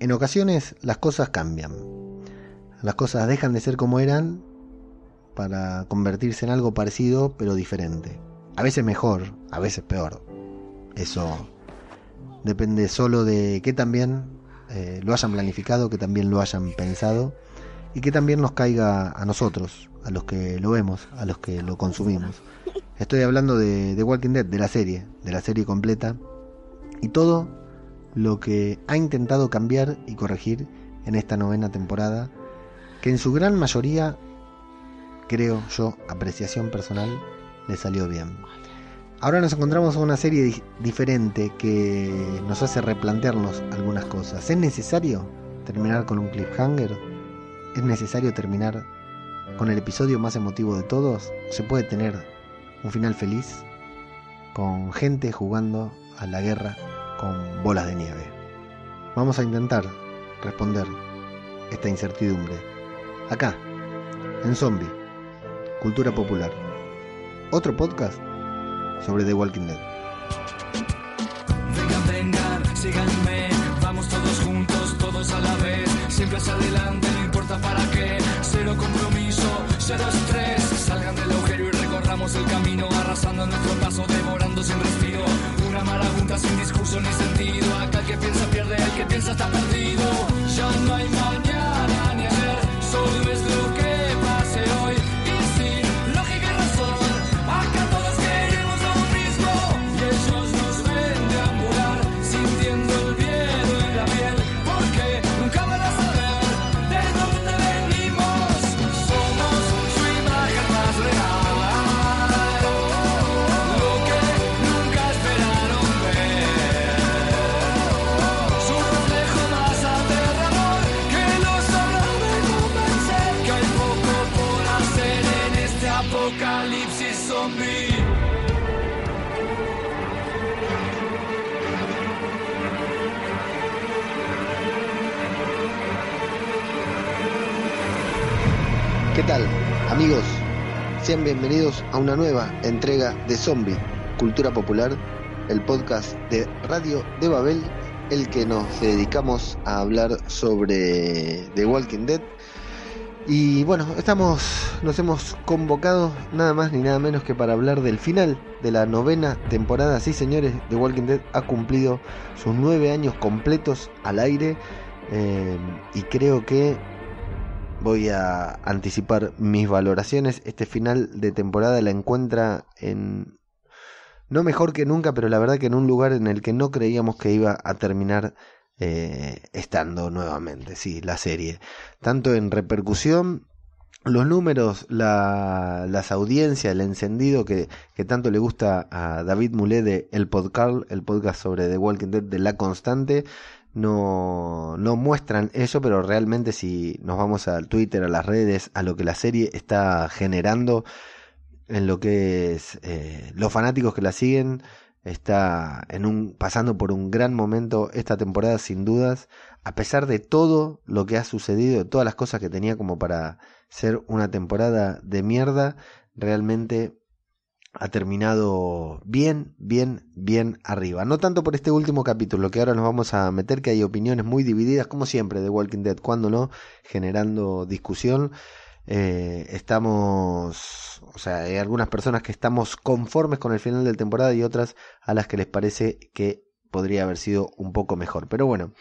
en ocasiones las cosas cambian. Las cosas dejan de ser como eran para convertirse en algo parecido pero diferente. A veces mejor, a veces peor. Eso depende solo de que también eh, lo hayan planificado, que también lo hayan pensado y que también nos caiga a nosotros, a los que lo vemos, a los que lo consumimos. Estoy hablando de, de Walking Dead, de la serie, de la serie completa y todo lo que ha intentado cambiar y corregir en esta novena temporada, que en su gran mayoría, creo yo, apreciación personal, le salió bien. Ahora nos encontramos en una serie diferente que nos hace replantearnos algunas cosas. ¿Es necesario terminar con un cliffhanger? ¿Es necesario terminar con el episodio más emotivo de todos? ¿Se puede tener un final feliz? Con gente jugando a la guerra con bolas de nieve. Vamos a intentar responder esta incertidumbre. Acá, en Zombie, Cultura Popular. Otro podcast sobre The Walking Dead. Vengan, vengan, síganme, vamos todos juntos, todos a la vez, siempre hacia adelante, no importa para qué, cero compromiso, cero estrés, salgan del agujero y recorramos el camino, arrasando nuestro paso, devorando sin respiro, una marabunta sin discurso ni sentido, acá el que piensa pierde, el que piensa está perdido, ya no hay mañana ni ayer, solo es lo que Bienvenidos a una nueva entrega de Zombie, Cultura Popular, el podcast de Radio de Babel, el que nos dedicamos a hablar sobre The Walking Dead. Y bueno, estamos, nos hemos convocado nada más ni nada menos que para hablar del final de la novena temporada. Sí, señores, The Walking Dead ha cumplido sus nueve años completos al aire. eh, y creo que voy a anticipar mis valoraciones. Este final de temporada la encuentra en... No mejor que nunca, pero la verdad que en un lugar en el que no creíamos que iba a terminar eh, estando nuevamente. Sí, la serie. Tanto en repercusión, los números, la, las audiencias, el encendido que, que tanto le gusta a David Mulé de El Podcast, el podcast sobre The Walking Dead de La Constante, no, no muestran eso, pero realmente si nos vamos al Twitter, a las redes, a lo que la serie está generando, en lo que es eh, los fanáticos que la siguen, está en un, pasando por un gran momento esta temporada sin dudas, a pesar de todo lo que ha sucedido, de todas las cosas que tenía como para ser una temporada de mierda, realmente ha terminado bien, bien, bien arriba. No tanto por este último capítulo, que ahora nos vamos a meter, que hay opiniones muy divididas, como siempre, de Walking Dead, cuando no, generando discusión. Eh, estamos, o sea, hay algunas personas que estamos conformes con el final de la temporada y otras a las que les parece que podría haber sido un poco mejor. Pero bueno,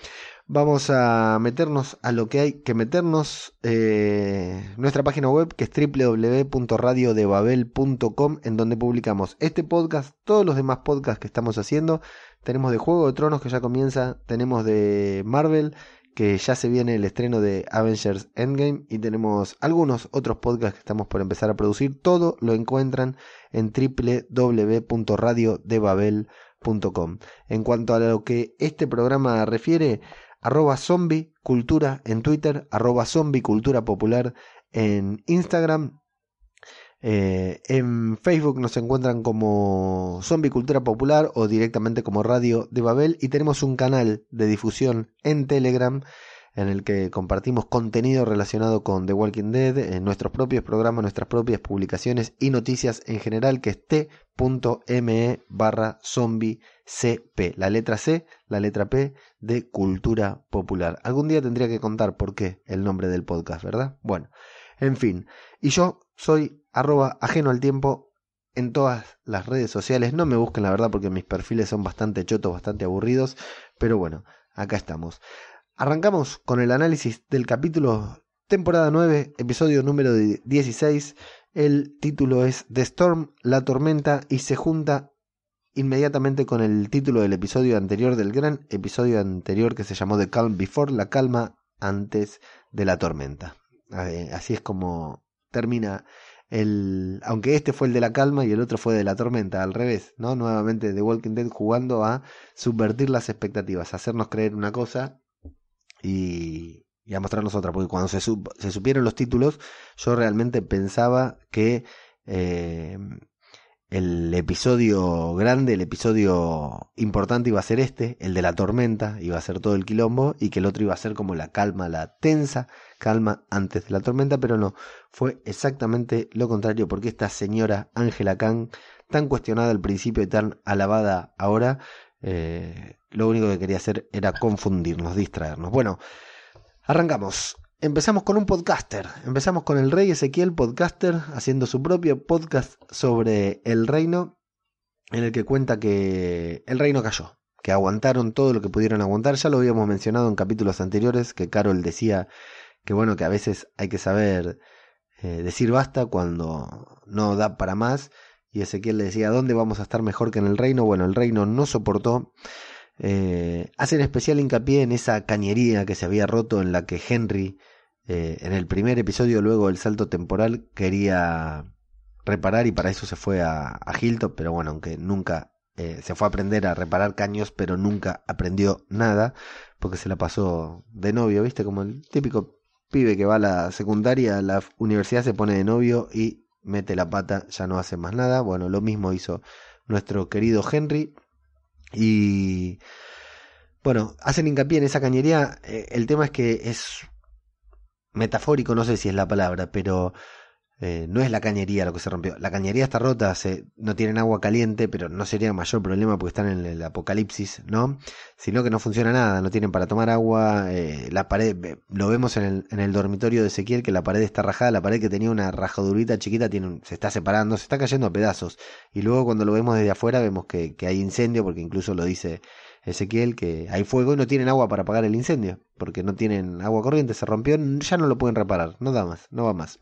vamos a meternos a lo que hay que meternos. Eh, nuestra página web que es www.radiodebabel.com en donde publicamos este podcast, todos los demás podcasts que estamos haciendo. Tenemos de Juego de Tronos que ya comienza, tenemos de Marvel que ya se viene el estreno de Avengers Endgame y tenemos algunos otros podcasts que estamos por empezar a producir. Todo lo encuentran en www.radiodebabel.com. En cuanto a lo que este programa refiere, arroba zombie cultura en Twitter, arroba zombie popular en Instagram. Eh, en Facebook nos encuentran como Zombie Cultura Popular o directamente como Radio de Babel y tenemos un canal de difusión en Telegram en el que compartimos contenido relacionado con The Walking Dead, en nuestros propios programas, nuestras propias publicaciones y noticias en general, que es t.me barra zombie CP, la letra C, la letra P de Cultura Popular. Algún día tendría que contar por qué el nombre del podcast, ¿verdad? Bueno, en fin. Y yo soy arroba ajeno al tiempo en todas las redes sociales. No me busquen la verdad porque mis perfiles son bastante chotos, bastante aburridos. Pero bueno, acá estamos. Arrancamos con el análisis del capítulo temporada 9, episodio número 16. El título es The Storm, la tormenta, y se junta inmediatamente con el título del episodio anterior, del gran episodio anterior que se llamó The Calm Before, la calma antes de la tormenta. Así es como termina el, aunque este fue el de la calma y el otro fue de la tormenta, al revés, ¿no? Nuevamente The Walking Dead jugando a subvertir las expectativas, hacernos creer una cosa y, y a mostrarnos otra, porque cuando se, supieron los títulos, yo realmente pensaba que eh, el episodio grande, el episodio importante iba a ser este, el de la tormenta, iba a ser todo el quilombo, y que el otro iba a ser como la calma, la tensa calma antes de la tormenta, pero no, fue exactamente lo contrario, porque esta señora Angela Kang, tan cuestionada al principio y tan alabada ahora, eh, lo único que quería hacer era confundirnos, distraernos. Bueno, arrancamos. Empezamos con un podcaster, empezamos con el rey Ezequiel podcaster haciendo su propio podcast sobre el reino en el que cuenta que el reino cayó, que aguantaron todo lo que pudieron aguantar, ya lo habíamos mencionado en capítulos anteriores, que Carol decía que bueno, que a veces hay que saber eh, decir basta cuando no da para más, y Ezequiel le decía, ¿dónde vamos a estar mejor que en el reino? Bueno, el reino no soportó eh, hacen especial hincapié en esa cañería que se había roto en la que Henry, eh, en el primer episodio, luego del salto temporal, quería reparar y para eso se fue a, a Hilton, pero bueno, aunque nunca eh, se fue a aprender a reparar caños, pero nunca aprendió nada, porque se la pasó de novio, ¿viste? Como el típico pibe que va a la secundaria, la universidad se pone de novio y mete la pata, ya no hace más nada. Bueno, lo mismo hizo nuestro querido Henry. Y bueno, hacen hincapié en esa cañería. Eh, el tema es que es metafórico, no sé si es la palabra, pero eh, no es la cañería lo que se rompió. La cañería está rota, se, no tienen agua caliente, pero no sería mayor problema porque están en el apocalipsis, ¿no? Sino que no funciona nada, no tienen para tomar agua. Eh, la pared, lo vemos en el, en el dormitorio de Ezequiel, que la pared está rajada, la pared que tenía una rajadurita chiquita tiene se está separando, se está cayendo a pedazos. Y luego cuando lo vemos desde afuera vemos que, que hay incendio, porque incluso lo dice Ezequiel, que hay fuego y no tienen agua para apagar el incendio, porque no tienen agua corriente, se rompió, ya no lo pueden reparar, no da más, no va más.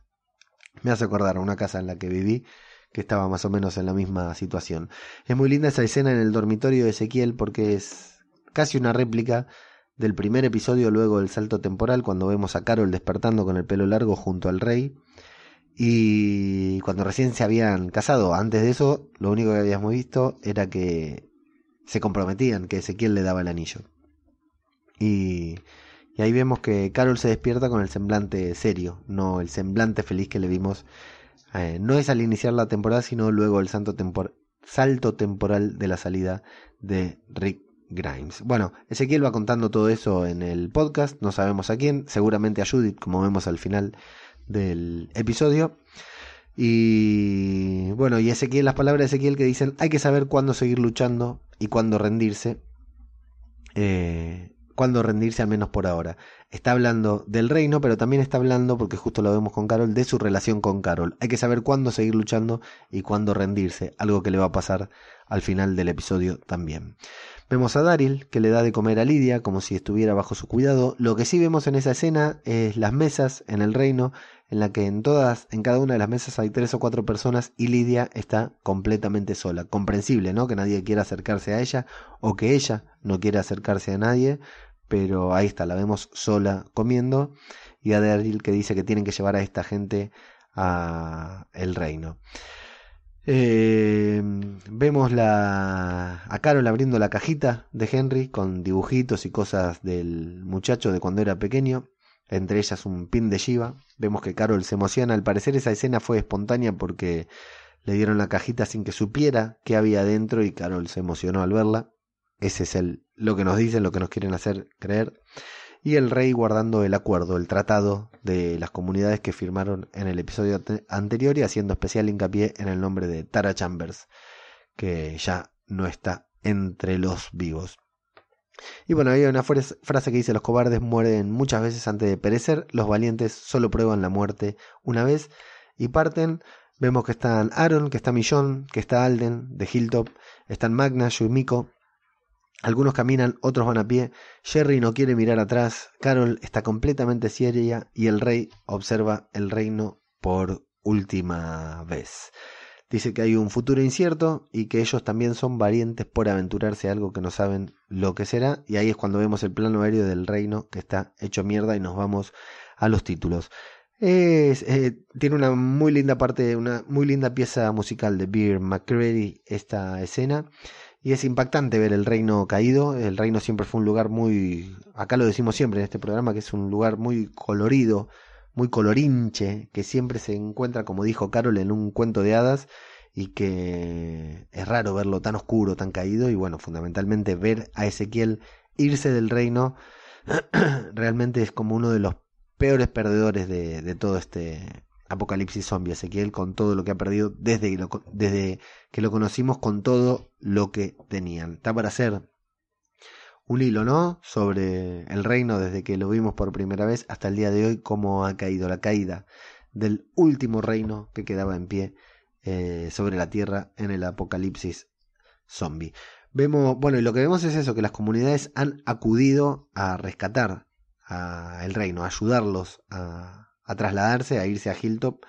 Me hace acordar a una casa en la que viví que estaba más o menos en la misma situación. Es muy linda esa escena en el dormitorio de Ezequiel porque es casi una réplica del primer episodio luego del salto temporal cuando vemos a Carol despertando con el pelo largo junto al rey y cuando recién se habían casado. Antes de eso, lo único que habíamos visto era que se comprometían, que Ezequiel le daba el anillo. Y y ahí vemos que Carol se despierta con el semblante serio, no el semblante feliz que le vimos. Eh, no es al iniciar la temporada, sino luego el salto temporal de la salida de Rick Grimes. Bueno, Ezequiel va contando todo eso en el podcast, no sabemos a quién, seguramente a Judith, como vemos al final del episodio. Y bueno, y Ezequiel, las palabras de Ezequiel que dicen, hay que saber cuándo seguir luchando y cuándo rendirse. Eh, cuándo rendirse al menos por ahora. Está hablando del reino, pero también está hablando, porque justo lo vemos con Carol, de su relación con Carol. Hay que saber cuándo seguir luchando y cuándo rendirse, algo que le va a pasar al final del episodio también. Vemos a Daryl que le da de comer a Lidia como si estuviera bajo su cuidado. Lo que sí vemos en esa escena es las mesas en el reino, en la que en todas, en cada una de las mesas hay tres o cuatro personas y Lidia está completamente sola. Comprensible, ¿no? Que nadie quiera acercarse a ella o que ella no quiera acercarse a nadie, pero ahí está, la vemos sola comiendo y a Daryl que dice que tienen que llevar a esta gente a el reino. Eh, vemos la, a Carol abriendo la cajita de Henry con dibujitos y cosas del muchacho de cuando era pequeño, entre ellas un pin de Shiva. Vemos que Carol se emociona, al parecer esa escena fue espontánea porque le dieron la cajita sin que supiera qué había dentro y Carol se emocionó al verla. Ese es el, lo que nos dicen, lo que nos quieren hacer creer. y el rey guardando el acuerdo, el tratado de las comunidades que firmaron en el episodio anterior y haciendo especial hincapié en el nombre de Tara Chambers, que ya no está entre los vivos. Y bueno, hay una frase que dice, los cobardes mueren muchas veces antes de perecer, los valientes solo prueban la muerte una vez y parten. Vemos que están Aaron, que está Millón, que está Alden, de Hilltop, están Magna, Yumiko. Algunos caminan, otros van a pie. Jerry no quiere mirar atrás. Carol está completamente seria y el rey observa el reino por última vez. Dice que hay un futuro incierto y que ellos también son valientes por aventurarse a algo que no saben lo que será. Y ahí es cuando vemos el plano aéreo del reino que está hecho mierda y nos vamos a los títulos. Es, eh, tiene una muy linda parte, una muy linda pieza musical de Beer McCready esta escena. Y es impactante ver el reino caído. El reino siempre fue un lugar muy, acá lo decimos siempre en este programa, que es un lugar muy colorido, muy colorinche, que siempre se encuentra, como dijo Carol, en un cuento de hadas y que es raro verlo tan oscuro, tan caído y bueno, fundamentalmente ver a Ezequiel irse del reino realmente es como uno de los peores perdedores de, de todo este apocalipsis zombie, Ezequiel, con todo lo que ha perdido desde que lo, desde que lo conocimos, con todo lo que tenían. Está para ser un hilo, ¿no? Sobre el reino desde que lo vimos por primera vez hasta el día de hoy, cómo ha caído la caída del último reino que quedaba en pie eh, sobre la tierra en el apocalipsis zombie. Vemos, bueno, y lo que vemos es eso, que las comunidades han acudido a rescatar al reino, a ayudarlos a, a trasladarse, a irse a Hilltop,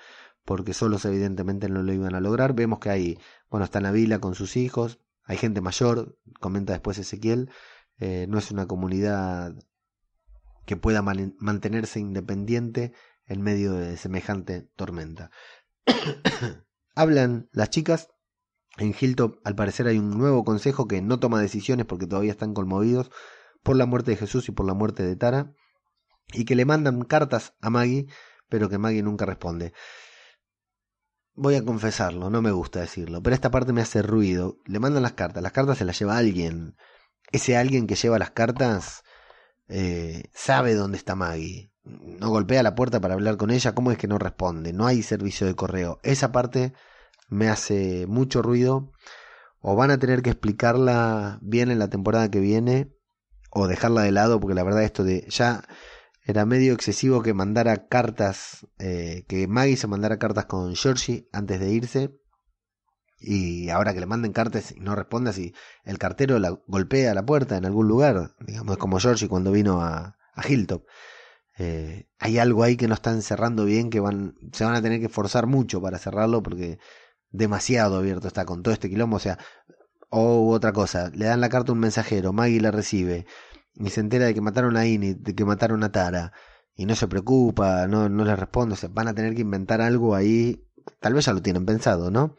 porque solos evidentemente no lo iban a lograr. Vemos que hay, bueno, está Navila con sus hijos, hay gente mayor, comenta después Ezequiel, eh, no es una comunidad que pueda mantenerse independiente en medio de semejante tormenta. Hablan las chicas. En Hilltop, al parecer, hay un nuevo consejo que no toma decisiones porque todavía están conmovidos por la muerte de Jesús y por la muerte de Tara. Y que le mandan cartas a Maggie, pero que Maggie nunca responde. Voy a confesarlo, no me gusta decirlo, pero esta parte me hace ruido. Le mandan las cartas, las cartas se las lleva alguien ese alguien que lleva las cartas eh, sabe dónde está Maggie. No golpea la puerta para hablar con ella. ¿Cómo es que no responde? No hay servicio de correo. Esa parte me hace mucho ruido. O van a tener que explicarla bien en la temporada que viene. O dejarla de lado. Porque la verdad esto de ya era medio excesivo que mandara cartas. Eh, que Maggie se mandara cartas con Georgie antes de irse y ahora que le manden cartas y no responda si el cartero la golpea la puerta en algún lugar, digamos, es como Georgie cuando vino a, a Hilltop. Eh, hay algo ahí que no están cerrando bien, que van, se van a tener que forzar mucho para cerrarlo porque demasiado abierto está con todo este quilombo. O sea, o otra cosa, le dan la carta a un mensajero, Maggie la recibe y se entera de que mataron a Init, de que mataron a Tara y no se preocupa, no, no le responde. O sea, van a tener que inventar algo ahí, tal vez ya lo tienen pensado, ¿no?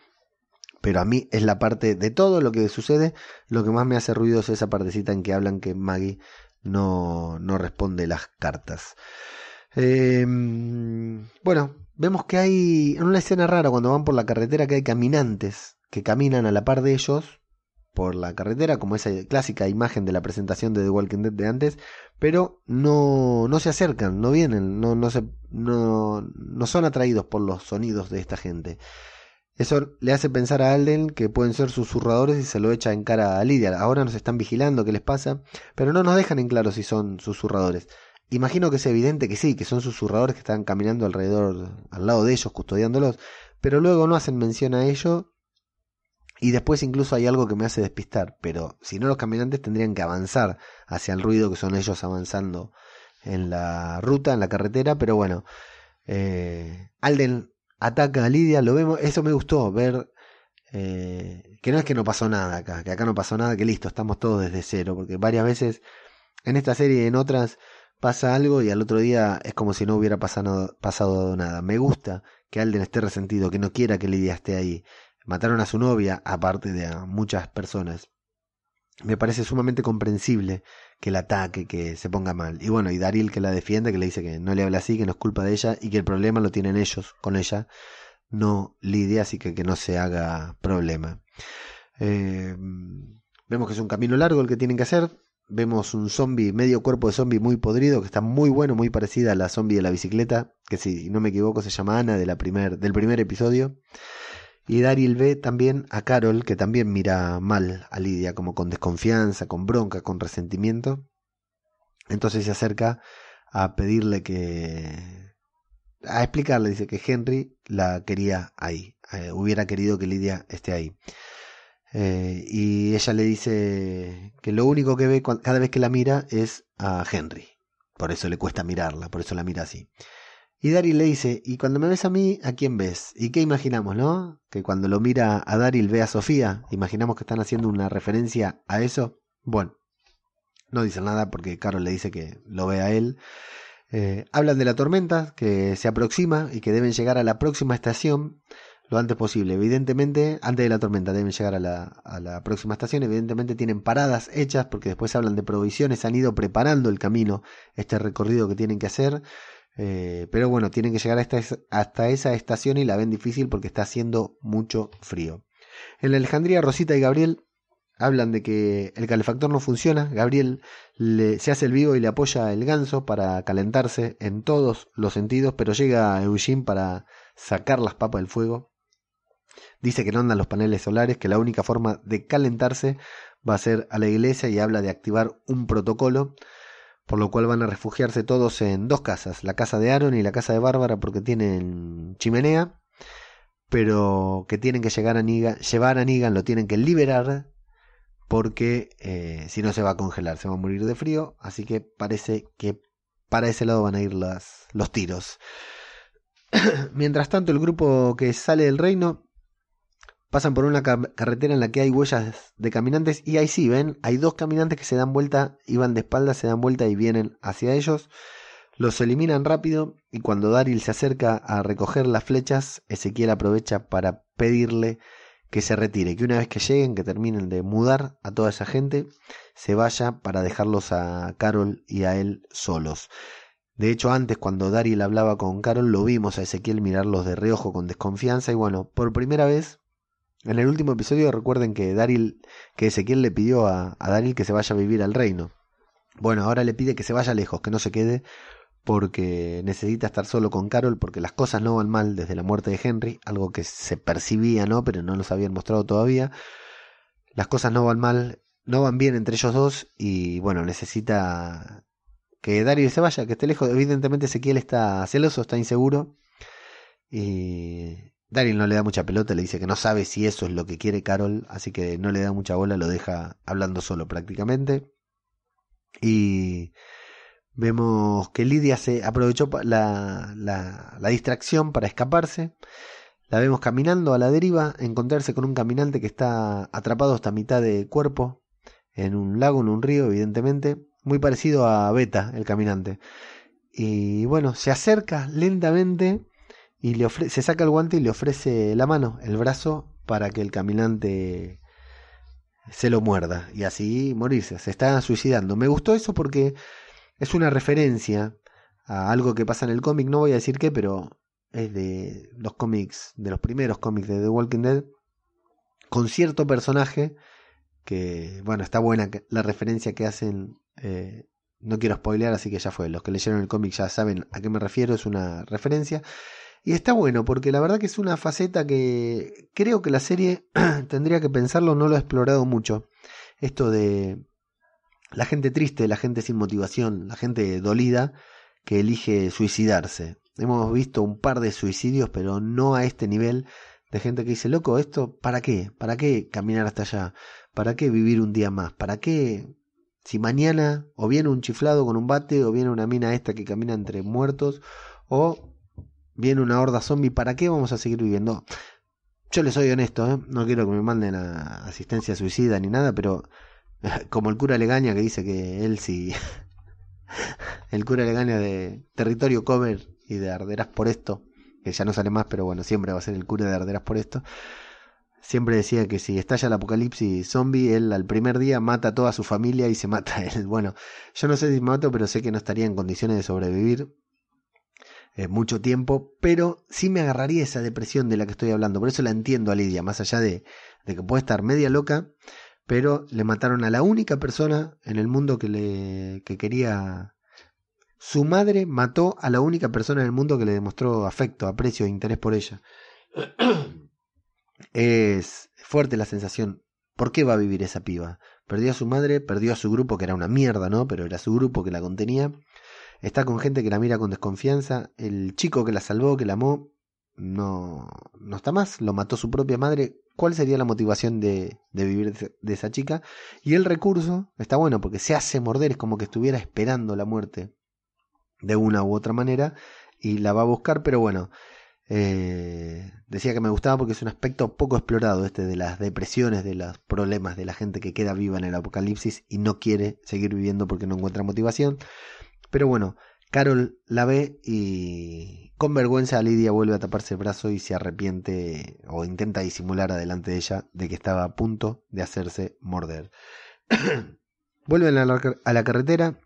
pero a mí es la parte de todo lo que sucede, lo que más me hace ruido es esa partecita en que hablan que Maggie no, no responde las cartas. Em, bueno, vemos que hay en una escena rara cuando van por la carretera que hay caminantes que caminan a la par de ellos por la carretera, como esa clásica imagen de la presentación de The Walking Dead de antes, pero no, no se acercan, no vienen, no, no, se, no, no son atraídos por los sonidos de esta gente. Eso le hace pensar a Alden que pueden ser susurradores y se lo echa en cara a Lidia. Ahora nos están vigilando qué les pasa, pero no nos dejan en claro si son susurradores. Imagino que es evidente que sí, que son susurradores que están caminando alrededor, al lado de ellos, custodiándolos, pero luego no hacen mención a ello y después incluso hay algo que me hace despistar, pero si no los caminantes tendrían que avanzar hacia el ruido que son ellos avanzando en la ruta, en la carretera, pero bueno, eh, Alden ataca a Lidia, lo vemos, eso me gustó, ver eh, que no es que no pasó nada acá, que acá no pasó nada, que listo, estamos todos desde cero, porque varias veces en esta serie y en otras pasa algo y al otro día es como si no hubiera pasado, pasado nada. Me gusta que Alden esté resentido, que no quiera que Lidia esté ahí. Mataron a su novia, aparte de a muchas personas me parece sumamente comprensible que la ataque, que se ponga mal. Y bueno, y Daryl que la defiende, que le dice que no le habla así, que no es culpa de ella y que el problema lo tienen ellos con ella, no Lidia, así que que no se haga problema. Eh, vemos que es un camino largo el que tienen que hacer. vemos un zombie, medio cuerpo de zombie muy podrido, que está muy bueno, muy parecida a la zombie de la bicicleta, que si no me equivoco se llama Ana de la primer, del primer episodio. Y Daryl ve también a Carol, que también mira mal a Lidia, como con desconfianza, con bronca, con resentimiento. Entonces se acerca a pedirle que... a explicarle, dice que Henry la quería ahí, eh, hubiera querido que Lidia esté ahí. Eh, y ella le dice que lo único que ve cada vez que la mira es a Henry. Por eso le cuesta mirarla, por eso la mira así. Y Daryl le dice, y cuando me ves a mí, ¿a quién ves? ¿Y qué imaginamos, no? Que cuando lo mira a Daryl ve a Sofía, imaginamos que están haciendo una referencia a eso. Bueno, no dice nada porque Carol le dice que lo ve a él. Eh, hablan de la tormenta que se aproxima y que deben llegar a la próxima estación lo antes posible. Evidentemente, antes de la tormenta deben llegar a la, a la próxima estación. Evidentemente tienen paradas hechas porque después hablan de provisiones. Han ido preparando el camino, este recorrido que tienen que hacer. Eh, pero bueno, tienen que llegar hasta, hasta esa estación y la ven difícil porque está haciendo mucho frío. En la Alejandría, Rosita y Gabriel hablan de que el calefactor no funciona. Gabriel se hace el vivo y le apoya el ganso para calentarse en todos los sentidos, pero llega Eugene para sacar las papas del fuego. Dice que no andan los paneles solares, que la única forma de calentarse va a ser a la iglesia y habla de activar un protocolo, por lo cual van a refugiarse todos en dos casas, la casa de Aaron y la casa de Bárbara porque tienen chimenea, pero que tienen que llegar a Negan, llevar a Negan, lo tienen que liberar porque eh, si no se va a congelar, se va a morir de frío, así que parece que para ese lado van a ir los tiros. Mientras tanto, el grupo que sale del reino pasan por una carretera en la que hay huellas de caminantes y ahí sí, ven, hay dos caminantes que se dan vuelta, iban de espaldas, se dan vuelta y vienen hacia ellos. Los eliminan rápido y cuando Daryl se acerca a recoger las flechas, Ezequiel aprovecha para pedirle que se retire, que una vez que lleguen, que terminen de mudar a toda esa gente, se vaya para dejarlos a Carol y a él solos. De hecho, antes cuando Daryl hablaba con Carol, lo vimos a Ezequiel mirarlos de reojo con desconfianza y bueno, por primera vez en el último episodio recuerden que Daryl, que Ezequiel le pidió a, a Daryl que se vaya a vivir al reino. Bueno, ahora le pide que se vaya lejos, que no se quede, porque necesita estar solo con Carol, porque las cosas no van mal desde la muerte de Henry, algo que se percibía, ¿no? Pero no nos habían mostrado todavía. Las cosas no van mal, no van bien entre ellos dos, y bueno, necesita que Daryl se vaya, que esté lejos. Evidentemente Ezequiel está celoso, está inseguro. Y Daryl no le da mucha pelota, le dice que no sabe si eso es lo que quiere Carol, así que no le da mucha bola, lo deja hablando solo prácticamente. Y vemos que Lidia se aprovechó la, la, la distracción para escaparse. La vemos caminando a la deriva, encontrarse con un caminante que está atrapado hasta mitad de cuerpo en un lago, en un río, evidentemente, muy parecido a Beta, el caminante. Y bueno, se acerca lentamente y le se saca el guante y le ofrece la mano, el brazo, para que el caminante se lo muerda y así morirse. Se está suicidando. Me gustó eso porque es una referencia a algo que pasa en el cómic, no voy a decir qué, pero es de los cómics, de los primeros cómics de The Walking Dead, con cierto personaje que, bueno, está buena la referencia que hacen. Eh, no quiero spoilear, así que ya fue. Los que leyeron el cómic ya saben a qué me refiero, es una referencia. Y está bueno, porque la verdad que es una faceta que creo que la serie tendría que pensarlo, no lo ha explorado mucho. Esto de la gente triste, la gente sin motivación, la gente dolida que elige suicidarse. Hemos visto un par de suicidios, pero no a este nivel de gente que dice, loco, esto, ¿para qué? ¿Para qué caminar hasta allá? ¿Para qué vivir un día más? ¿Para qué? Si mañana o viene un chiflado con un bate o viene una mina esta que camina entre muertos o viene una horda zombie, ¿para qué vamos a seguir viviendo? Yo les soy honesto, ¿eh? no quiero que me manden a asistencia suicida ni nada, pero como el cura Legaña que dice que él sí, el cura Legaña de territorio cover y de arderas por esto, que ya no sale más, pero bueno, siempre va a ser el cura de arderas por esto. Siempre decía que si estalla el apocalipsis zombie, él al primer día mata a toda su familia y se mata a él. Bueno, yo no sé si mato, pero sé que no estaría en condiciones de sobrevivir eh, mucho tiempo, pero sí me agarraría esa depresión de la que estoy hablando. Por eso la entiendo a Lidia, más allá de, que puede estar media loca, pero le mataron a la única persona en el mundo que le que quería su madre mató a la única persona en el mundo que le demostró afecto, aprecio e interés por ella. es fuerte la sensación. ¿Por qué va a vivir esa piba? Perdió a su madre, perdió a su grupo, que era una mierda, ¿no? Pero era su grupo que la contenía. Está con gente que la mira con desconfianza. El chico que la salvó, que la amó, no, no está más. Lo mató su propia madre. ¿Cuál sería la motivación de, de vivir de esa chica? Y el recurso está bueno porque se hace morder, es como que estuviera esperando la muerte de una u otra manera y la va a buscar, pero bueno, eh, decía que me gustaba porque es un aspecto poco explorado este de las depresiones, de los problemas de la gente que queda viva en el apocalipsis y no quiere seguir viviendo porque no encuentra motivación. Pero bueno, Carol la ve y con vergüenza Lidia vuelve a taparse el brazo y se arrepiente o intenta disimular adelante de ella de que estaba a punto de hacerse morder. Vuelven a la, a la carretera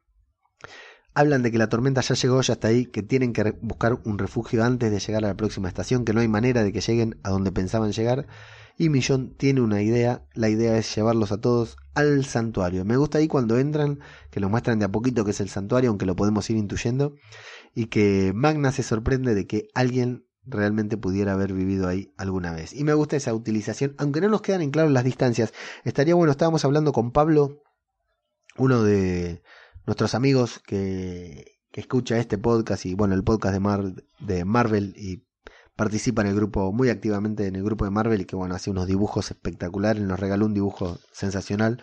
Hablan de que la tormenta ya llegó, ya está ahí, que tienen que buscar un refugio antes de llegar a la próxima estación, que no hay manera de que lleguen a donde pensaban llegar. Y Millón tiene una idea, la idea es llevarlos a todos al santuario. Me gusta ahí cuando entran, que lo muestran de a poquito que es el santuario, aunque lo podemos ir intuyendo, y que Magna se sorprende de que alguien realmente pudiera haber vivido ahí alguna vez. Y me gusta esa utilización, aunque no nos quedan en claro las distancias. Estaría bueno, estábamos hablando con Pablo, uno de nuestros amigos que, que escucha este podcast y bueno, el podcast de, de Marvel y participa en el grupo muy activamente en el grupo de Marvel y que bueno, hace unos dibujos espectaculares, nos regaló un dibujo sensacional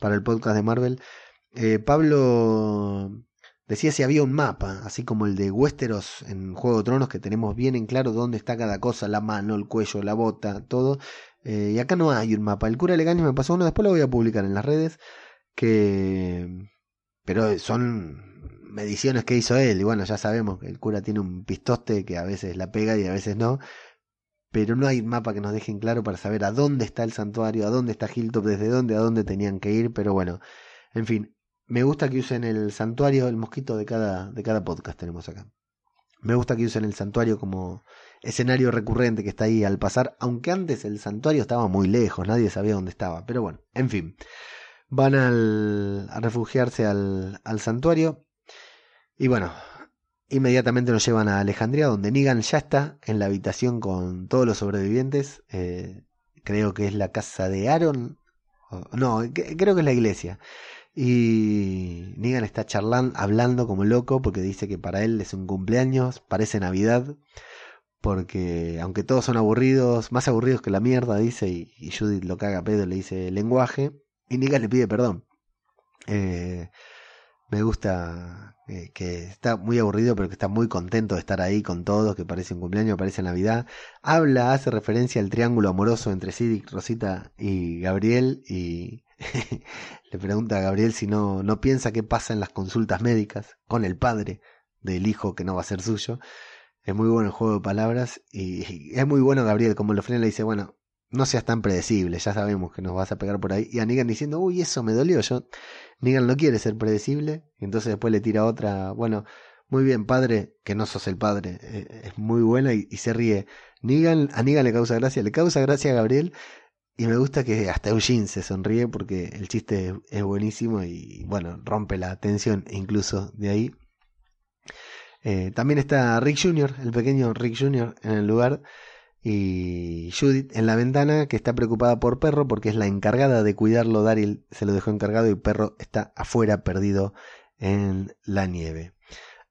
para el podcast de Marvel. Eh, Pablo decía si había un mapa, así como el de Westeros en Juego de Tronos, que tenemos bien en claro dónde está cada cosa, la mano, el cuello, la bota, todo. Eh, y acá no hay un mapa. El cura Legaño me pasó uno, después lo voy a publicar en las redes, que pero son mediciones que hizo él. Y bueno, ya sabemos que el cura tiene un pistoste que a veces la pega y a veces no. Pero no hay mapa que nos dejen claro para saber a dónde está el santuario, a dónde está Hilltop, desde dónde, a dónde tenían que ir. Pero bueno, en fin, me gusta que usen el santuario, el mosquito de cada, de cada podcast tenemos acá. Me gusta que usen el santuario como escenario recurrente que está ahí al pasar, aunque antes el santuario estaba muy lejos, nadie sabía dónde estaba. Pero bueno, en fin van al, a refugiarse al, santuario y bueno, inmediatamente nos llevan a Alejandría, donde Negan ya está en la habitación con todos los sobrevivientes. Eh, creo que es la casa de Aaron. No, creo que es la iglesia. Y Negan está charlando, hablando como loco, porque dice que para él es un cumpleaños, parece Navidad. Porque aunque todos son aburridos, más aburridos que la mierda, dice, y, y Judith lo caga a pedo, le dice lenguaje. Y le pide perdón. Eh, me gusta eh, que está muy aburrido, pero que está muy contento de estar ahí con todos, que parece un cumpleaños, parece Navidad. Habla, hace referencia al triángulo amoroso entre Sidic, Rosita y Gabriel y le pregunta a Gabriel si no, no piensa qué pasa en las consultas médicas con el padre del hijo que no va a ser suyo. Es muy bueno el juego de palabras y, es muy bueno Gabriel, como lo frena le dice, bueno, no seas tan predecible, ya sabemos que nos vas a pegar por ahí. Y a Negan diciendo, uy, eso me dolió. Yo, Negan no quiere ser predecible. Y entonces después le tira otra, bueno, muy bien, padre, que no sos el padre. Eh, es muy buena y, se ríe. Negan, a Negan le causa gracia, le causa gracia a Gabriel. Y me gusta que hasta Eugene se sonríe porque el chiste es buenísimo y bueno, rompe la tensión incluso de ahí. Eh, también está Rick Jr., el pequeño Rick Jr. en el lugar y Judith en la ventana que está preocupada por Perro porque es la encargada de cuidarlo. Daryl se lo dejó encargado y Perro está afuera perdido en la nieve.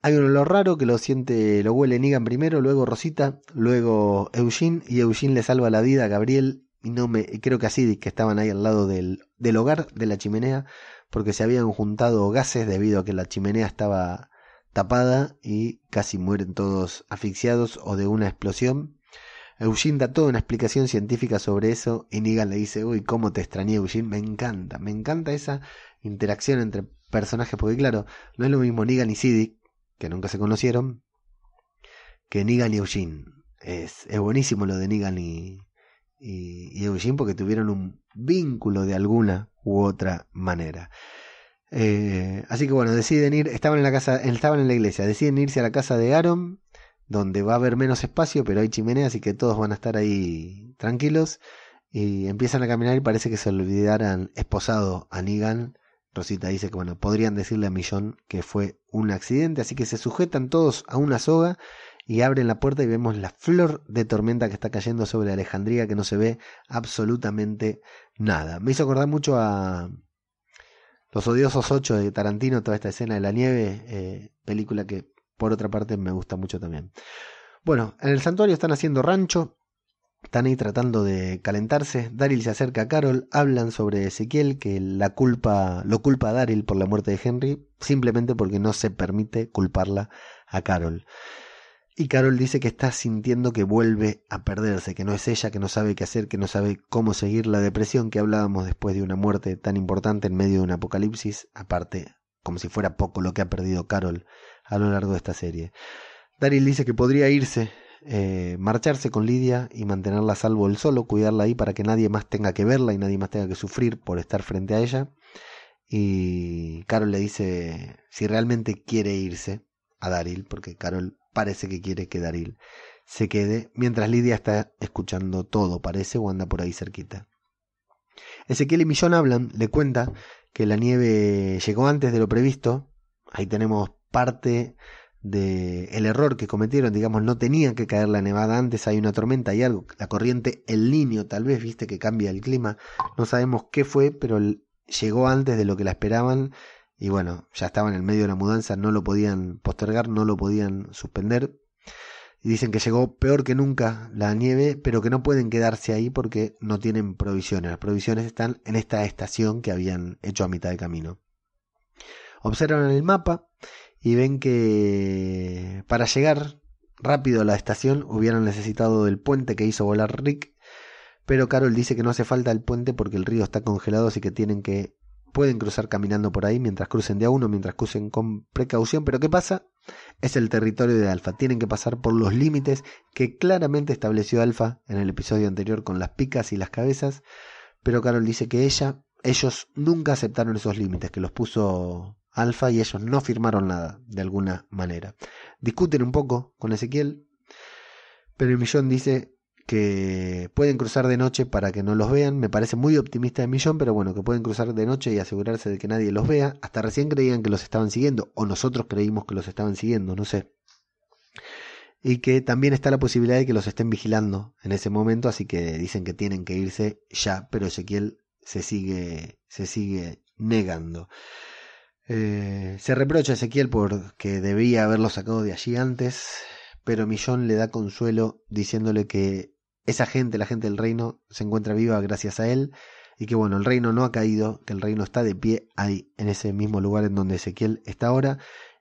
Hay un olor raro que lo siente, lo huele Negan primero, luego Rosita, luego Eugene y Eugene le salva la vida a Gabriel y no me creo que así que estaban ahí al lado del, del hogar de la chimenea porque se habían juntado gases debido a que la chimenea estaba tapada y casi mueren todos asfixiados o de una explosión Eugene da toda una explicación científica sobre eso y Negan le dice, uy, cómo te extrañé Eugene, me encanta, me encanta esa interacción entre personajes, porque claro, no es lo mismo Negan y Siddiq, que nunca se conocieron, que Negan y Eugene. Es, es buenísimo lo de Negan y, y, Eugene porque tuvieron un vínculo de alguna u otra manera. Eh, así que bueno, deciden ir, estaban en la casa, estaban en la iglesia, deciden irse a la casa de Aaron donde va a haber menos espacio, pero hay chimenea, así que todos van a estar ahí tranquilos. y empiezan a caminar y parece que se olvidaran esposado a Negan. Rosita dice que bueno, podrían decirle a Millón que fue un accidente, así que se sujetan todos a una soga y abren la puerta y vemos la flor de tormenta que está cayendo sobre Alejandría que no se ve absolutamente nada. Me hizo acordar mucho a Los odiosos ocho de Tarantino, toda esta escena de la nieve, eh, película que por otra parte me gusta mucho también. Bueno, en el santuario están haciendo rancho, están ahí tratando de calentarse. Daryl se acerca a Carol, hablan sobre Ezequiel, que la culpa, lo culpa a Daryl por la muerte de Henry, simplemente porque no se permite culparla a Carol. Y Carol dice que está sintiendo que vuelve a perderse, que no es ella, que no sabe qué hacer, que no sabe cómo seguir la depresión que hablábamos después de una muerte tan importante en medio de un apocalipsis, aparte, como si fuera poco lo que ha perdido Carol a lo largo de esta serie. Daryl dice que podría irse, eh, marcharse con Lidia y mantenerla a salvo él solo, cuidarla ahí para que nadie más tenga que verla y nadie más tenga que sufrir por estar frente a ella. Y Carol le dice si realmente quiere irse a Daryl, porque Carol parece que quiere que Daryl se quede, mientras Lidia está escuchando todo, parece, o anda por ahí cerquita. Ezequiel y Millón hablan, le cuenta que la nieve llegó antes de lo previsto, ahí tenemos parte de el error que cometieron, digamos, no tenía que caer la nevada antes, hay una tormenta y algo, la corriente, el niño tal vez, viste que cambia el clima, no sabemos qué fue, pero llegó antes de lo que la esperaban y bueno, ya estaban en el medio de la mudanza, no lo podían postergar, no lo podían suspender. Y dicen que llegó peor que nunca la nieve, pero que no pueden quedarse ahí porque no tienen provisiones. Las provisiones están en esta estación que habían hecho a mitad de camino. Observan el mapa y ven que para llegar rápido a la estación hubieran necesitado del puente que hizo volar Rick, pero Carol dice que no hace falta el puente porque el río está congelado, así que tienen que pueden cruzar caminando por ahí mientras crucen de a uno, mientras crucen con precaución, pero ¿qué pasa? Es el territorio de Alfa, tienen que pasar por los límites que claramente estableció Alfa en el episodio anterior con las picas y las cabezas, pero Carol dice que ella, ellos nunca aceptaron esos límites, que los puso Alfa y ellos no firmaron nada, de alguna manera. Discuten un poco con Ezequiel, pero el millón dice que pueden cruzar de noche para que no los vean. Me parece muy optimista de Millón, pero bueno, que pueden cruzar de noche y asegurarse de que nadie los vea. Hasta recién creían que los estaban siguiendo, o nosotros creímos que los estaban siguiendo, no sé. Y que también está la posibilidad de que los estén vigilando en ese momento, así que dicen que tienen que irse ya, pero Ezequiel se sigue, se sigue negando. Eh, se reprocha a Ezequiel porque debía haberlo sacado de allí antes, pero Millón le da consuelo diciéndole que esa gente, la gente del reino, se encuentra viva gracias a él y que bueno, el reino no ha caído, que el reino está de pie ahí, en ese mismo lugar en donde Ezequiel está ahora.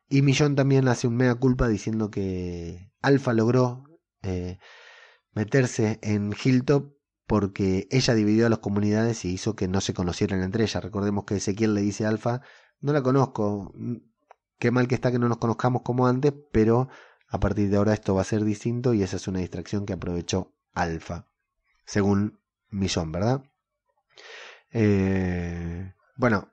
Y Millón también hace un mea culpa diciendo que Alfa logró eh, meterse en Hilltop porque ella dividió a las comunidades y hizo que no se conocieran entre ellas. Recordemos que Ezequiel le dice a Alfa, no la conozco. Qué mal que está que no nos conozcamos como antes, pero a partir de ahora esto va a ser distinto y esa es una distracción que aprovechó Alfa, según Millón, ¿verdad? Eh, bueno,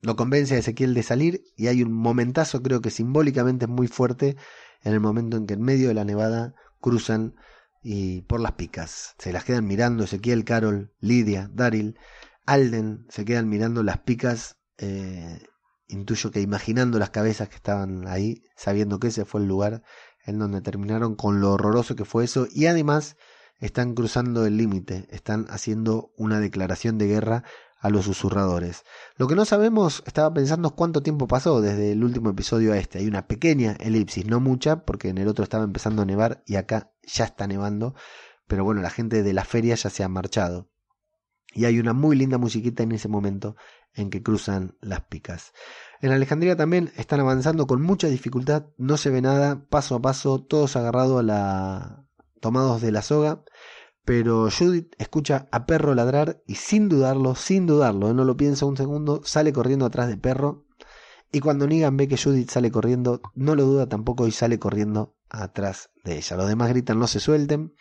lo convence a Ezequiel de salir y hay un momentazo, creo que simbólicamente es muy fuerte, en el momento en que en medio de la nevada cruzan y por las picas. Se las quedan mirando Ezequiel, Carol, Lidia, Daryl, Alden, se quedan mirando las picas eh, intuyo que imaginando las cabezas que estaban ahí, sabiendo que ese fue el lugar en donde terminaron con lo horroroso que fue eso y además están cruzando el límite, están haciendo una declaración de guerra a los susurradores. Lo que no sabemos, estaba pensando cuánto tiempo pasó desde el último episodio a este. Hay una pequeña elipsis, no mucha, porque en el otro estaba empezando a nevar y acá ya está nevando. Pero bueno, la gente de la feria ya se ha marchado. Y hay una muy linda musiquita en ese momento en que cruzan las picas. En Alejandría también están avanzando con mucha dificultad, no se ve nada, paso a paso, todos agarrados a la. tomados de la soga. Pero Judith escucha a Perro ladrar y sin dudarlo, sin dudarlo, no lo piensa un segundo, sale corriendo atrás de Perro. Y cuando Negan ve que Judith sale corriendo, no lo duda tampoco y sale corriendo atrás de ella. Los demás gritan no se suelten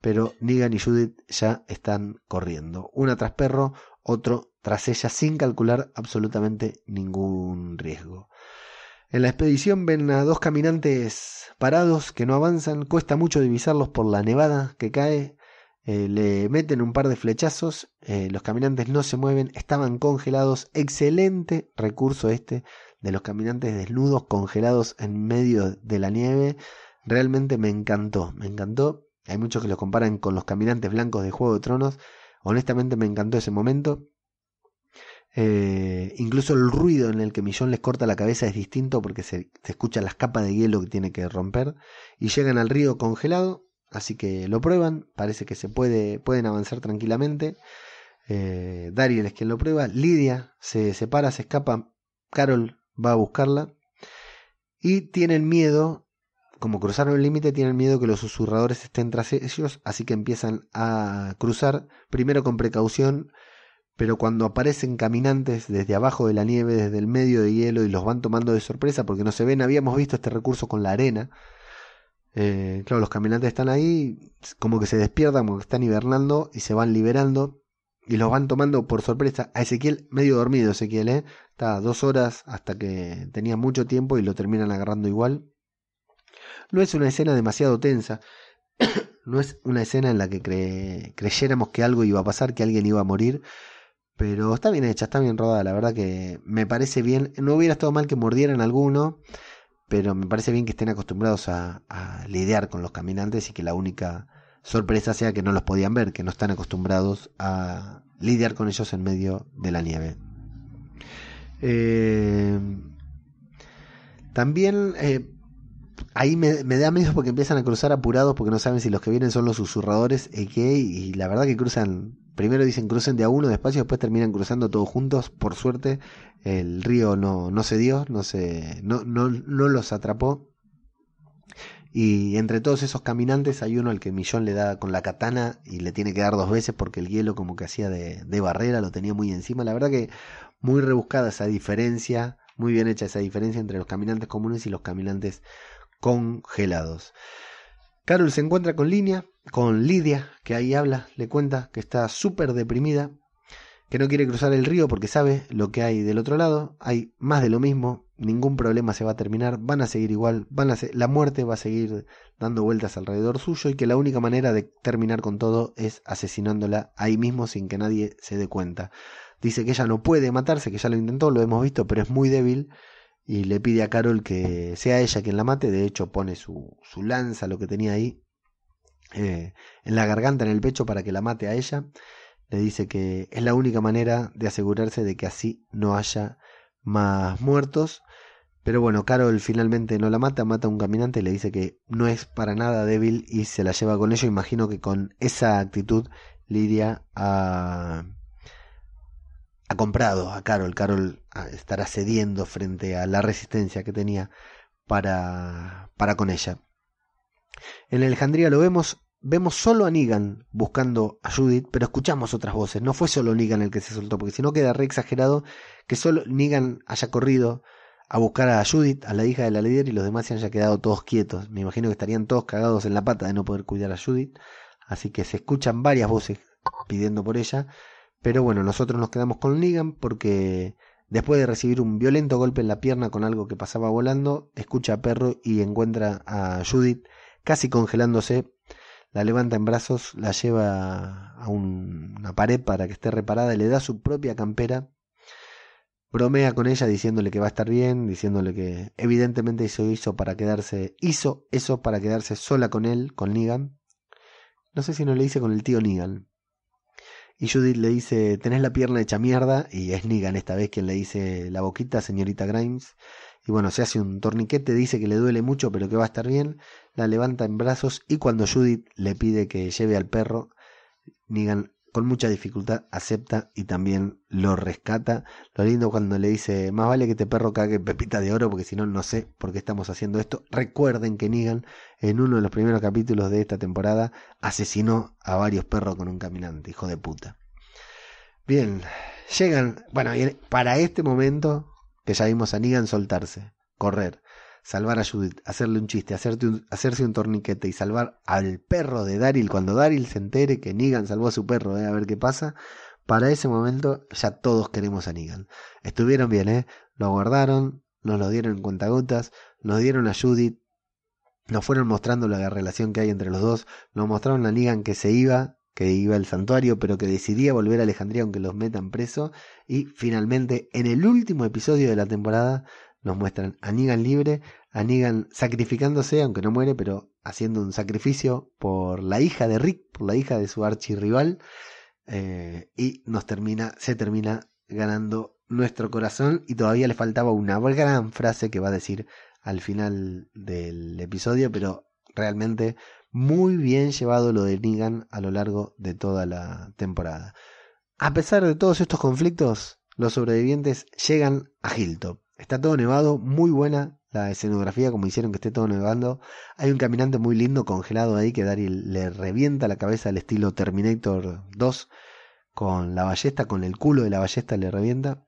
pero Negan y Judith ya están corriendo. Una tras perro, otro tras ella, sin calcular absolutamente ningún riesgo. En la expedición ven a dos caminantes parados que no avanzan, cuesta mucho divisarlos por la nevada que cae. Eh, le meten un par de flechazos, eh, los caminantes no se mueven, estaban congelados. Excelente recurso este de los caminantes desnudos, congelados en medio de la nieve. Realmente me encantó, me encantó. Hay muchos que lo comparan con los caminantes blancos de Juego de Tronos. Honestamente me encantó ese momento. Eh, incluso el ruido en el que Millón les corta la cabeza es distinto porque se, se escuchan las capas de hielo que tiene que romper. Y llegan al río congelado. Así que lo prueban. Parece que se puede, pueden avanzar tranquilamente. Eh, Dariel es quien lo prueba. Lidia se separa, se escapa. Carol va a buscarla. Y tienen miedo como cruzaron el límite, tienen miedo que los susurradores estén tras ellos, así que empiezan a cruzar, primero con precaución, pero cuando aparecen caminantes desde abajo de la nieve, desde el medio de hielo, y los van tomando de sorpresa porque no se ven, habíamos visto este recurso con la arena. Eh, claro, los caminantes están ahí, como que se despiertan, como que están hibernando y se van liberando y los van tomando por sorpresa. A Ezequiel, medio dormido Ezequiel, ¿eh? Está dos horas hasta que tenía mucho tiempo y lo terminan agarrando igual. No es una escena demasiado tensa. no es una escena en la que creyéramos que algo iba a pasar, que alguien iba a morir. Pero está bien hecha, está bien rodada. La verdad que me parece bien. No hubiera estado mal que mordieran alguno. Pero me parece bien que estén acostumbrados a, lidiar con los caminantes y que la única sorpresa sea que no los podían ver, que no están acostumbrados a lidiar con ellos en medio de la nieve. Eh, también eh, ahí me, da miedo porque empiezan a cruzar apurados porque no saben si los que vienen son los susurradores y y la verdad que cruzan, primero dicen crucen de a uno despacio, después terminan cruzando todos juntos, por suerte el río no, no se dio, no, se, no, no, no los atrapó. Y entre todos esos caminantes hay uno al que Millón le da con la katana y le tiene que dar dos veces porque el hielo como que hacía de, de barrera, lo tenía muy encima. La verdad que muy rebuscada esa diferencia, muy bien hecha esa diferencia entre los caminantes comunes y los caminantes congelados. Carol se encuentra con Línea, con Lidia, que ahí habla, le cuenta que está súper deprimida, que no quiere cruzar el río porque sabe lo que hay del otro lado, hay más de lo mismo, ningún problema se va a terminar, van a seguir igual, van a la muerte va a seguir dando vueltas alrededor suyo y que la única manera de terminar con todo es asesinándola ahí mismo sin que nadie se dé cuenta. Dice que ella no puede matarse, que ya lo intentó, lo hemos visto, pero es muy débil y le pide a Carol que sea ella quien la mate. De hecho, pone su, su lanza, lo que tenía ahí, eh, en la garganta, en el pecho, para que la mate a ella. Le dice que es la única manera de asegurarse de que así no haya más muertos. Pero bueno, Carol finalmente no la mata, mata a un caminante le dice que no es para nada débil y se la lleva con ello. Imagino que con esa actitud Lidia a ha comprado a Carol. Carol ah, estará cediendo frente a la resistencia que tenía para, para con ella. En Alejandría lo vemos, vemos solo a Negan buscando a Judith, pero escuchamos otras voces. No fue solo Negan el que se soltó, porque si no queda re exagerado que solo Negan haya corrido a buscar a Judith, a la hija de la líder, y los demás se hayan quedado todos quietos. Me imagino que estarían todos cagados en la pata de no poder cuidar a Judith. Así que se escuchan varias voces pidiendo por ella. Pero bueno, nosotros nos quedamos con Negan porque después de recibir un violento golpe en la pierna con algo que pasaba volando, escucha a Perro y encuentra a Judith casi congelándose. La levanta en brazos, la lleva a una pared para que esté reparada y le da su propia campera. Bromea con ella diciéndole que va a estar bien, diciéndole que evidentemente eso hizo para quedarse, hizo eso para quedarse sola con él, con Negan. No sé si no le hice con el tío Negan, y Judith le dice, tenés la pierna hecha mierda, y es Negan esta vez quien le dice la boquita, señorita Grimes. Y bueno, se hace un torniquete, dice que le duele mucho, pero que va a estar bien. La levanta en brazos y cuando Judith le pide que lleve al perro, Negan con mucha dificultad acepta y también lo rescata. Lo lindo cuando le dice, más vale que este perro cague pepita de oro porque si no, no sé por qué estamos haciendo esto. Recuerden que Negan en uno de los primeros capítulos de esta temporada asesinó a varios perros con un caminante, hijo de puta. Bien, llegan, bueno, para este momento que ya vimos a Negan soltarse, correr, salvar a Judith, hacerle un chiste, hacerse un torniquete y salvar al perro de Daryl cuando Daryl se entere que Negan salvó a su perro, ¿eh? a ver qué pasa. Para ese momento ya todos queremos a Negan. Estuvieron bien, ¿eh? Lo guardaron, nos lo dieron en cuentagotas, nos dieron a Judith, nos fueron mostrando la relación que hay entre los dos, nos mostraron a Negan que se iba, que iba al santuario, pero que decidía volver a Alejandría aunque los metan preso. Y finalmente, en el último episodio de la temporada, nos muestran a Negan libre, a Negan sacrificándose, aunque no muere, pero haciendo un sacrificio por la hija de Rick, por la hija de su archirrival. Eh, y nos termina, se termina ganando nuestro corazón y todavía le faltaba una gran frase que va a decir al final del episodio, pero realmente muy bien llevado lo de Negan a lo largo de toda la temporada. A pesar de todos estos conflictos, los sobrevivientes llegan a Hilltop. Está todo nevado, muy buena la escenografía, como hicieron que esté todo nevando. Hay un caminante muy lindo congelado ahí que Daryl le revienta la cabeza al estilo Terminator 2 con la ballesta, con el culo de la ballesta le revienta.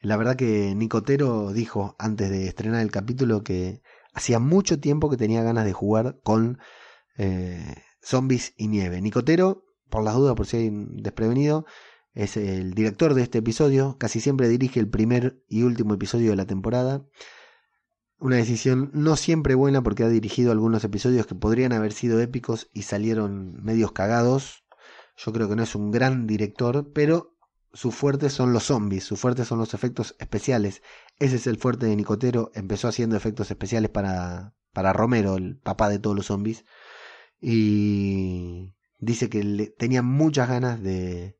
La verdad que Nicotero dijo antes de estrenar el capítulo que hacía mucho tiempo que tenía ganas de jugar con eh, zombies y nieve. Nicotero, por las dudas, por si hay desprevenido, es el director de este episodio. Casi siempre dirige el primer y último episodio de la temporada. Una decisión no siempre buena porque ha dirigido algunos episodios que podrían haber sido épicos y salieron medios cagados. Yo creo que no es un gran director, pero su fuerte son los zombies, su fuerte son los efectos especiales. Ese es el fuerte de Nicotero. Empezó haciendo efectos especiales para, para Romero, el papá de todos los zombies. Y dice que tenía muchas ganas de,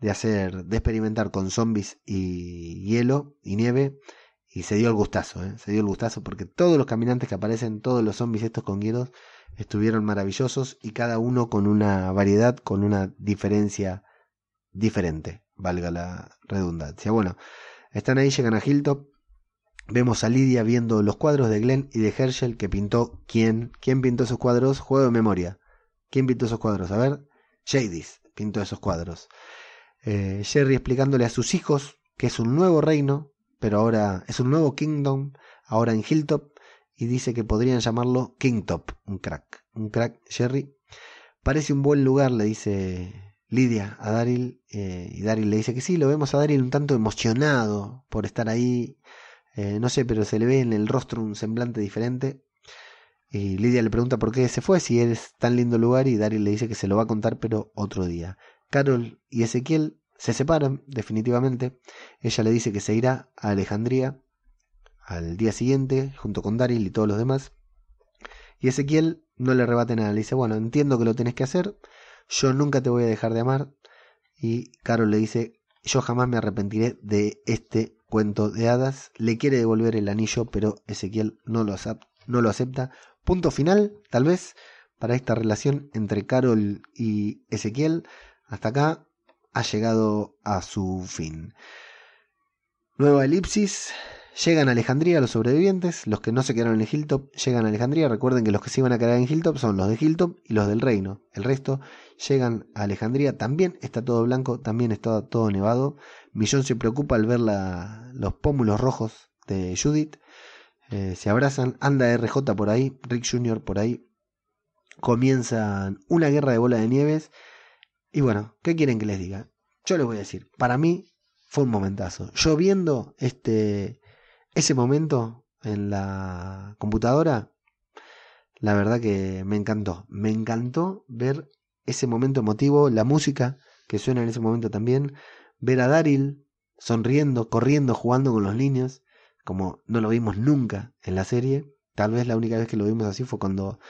de hacer, de experimentar con zombies y hielo y nieve. Y se dio el gustazo, ¿eh? se dio el gustazo porque todos los caminantes que aparecen, todos los zombies estos con hielos, estuvieron maravillosos y cada uno con una variedad, con una diferencia diferente, valga la redundancia. Bueno, están ahí, llegan a Hilltop. Vemos a Lidia viendo los cuadros de Glenn y de Herschel que pintó quién. ¿Quién pintó esos cuadros? Juego de memoria. ¿Quién pintó esos cuadros? A ver, Jadis pintó esos cuadros. Eh, Jerry explicándole a sus hijos que es un nuevo reino, pero ahora es un nuevo kingdom, ahora en Hilltop, y dice que podrían llamarlo Kingtop, un crack. Un crack, Jerry. Parece un buen lugar, le dice Lidia a Daryl, eh, y Daryl le dice que sí, lo vemos a Daryl un tanto emocionado por estar ahí, eh, no sé, pero se le ve en el rostro un semblante diferente. Y Lidia le pregunta por qué se fue, si es tan lindo lugar, y Daryl le dice que se lo va a contar, pero otro día. Carol y Ezequiel se separan definitivamente. Ella le dice que se irá a Alejandría al día siguiente, junto con Daryl y todos los demás. Y Ezequiel no le rebate nada, le dice, bueno, entiendo que lo tenés que hacer, yo nunca te voy a dejar de amar. Y Carol le dice, yo jamás me arrepentiré de este cuento de hadas. Le quiere devolver el anillo, pero Ezequiel no lo, no lo acepta. Punto final, tal vez, para esta relación entre Carol y Ezequiel. Hasta acá ha llegado a su fin. Nueva elipsis, Llegan a Alejandría los sobrevivientes, los que no se quedaron en Hilltop llegan a Alejandría. Recuerden que los que se iban a quedar en Hilltop son los de Hilltop y los del reino. El resto llegan a Alejandría. También está todo blanco, también está todo nevado. Millón se preocupa al ver los pómulos rojos de Judith. Eh, se abrazan, anda RJ por ahí, Rick Jr. por ahí. Comienzan una guerra de bola de nieves. Y bueno, ¿qué quieren que les diga? Yo les voy a decir, para mí fue un momentazo. Yo viendo este, ese momento en la computadora, la verdad que me encantó. Me encantó ver ese momento emotivo, la música que suena en ese momento también, ver a Daryl sonriendo, corriendo, jugando con los niños, como no lo vimos nunca en la serie. Tal vez la única vez que lo vimos así fue cuando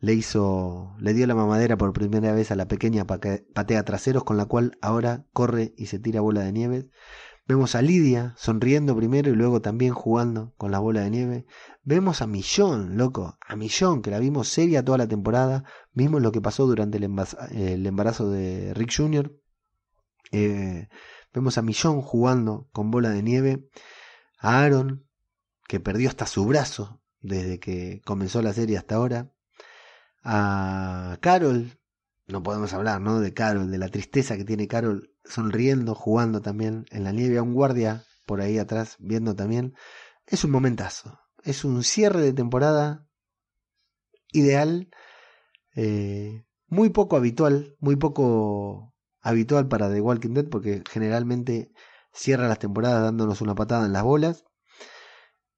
le hizo, le dio la mamadera por primera vez a la pequeña patea traseros, con la cual ahora corre y se tira bola de nieve. Vemos a Lidia sonriendo primero y luego también jugando con la bola de nieve. Vemos a Millón, loco, a Millón, que la vimos seria toda la temporada. Vimos lo que pasó durante el, embarazo de Rick Jr. Eh, vemos a Millón jugando con bola de nieve. A Aaron, que perdió hasta su brazo desde que comenzó la serie hasta ahora. A Carol, no podemos hablar, ¿no? De Carol, de la tristeza que tiene Carol sonriendo, jugando también en la nieve, a un guardia por ahí atrás viendo también. Es un momentazo, es un cierre de temporada ideal, eh, muy poco habitual, muy poco habitual para The Walking Dead porque generalmente cierra las temporadas dándonos una patada en las bolas.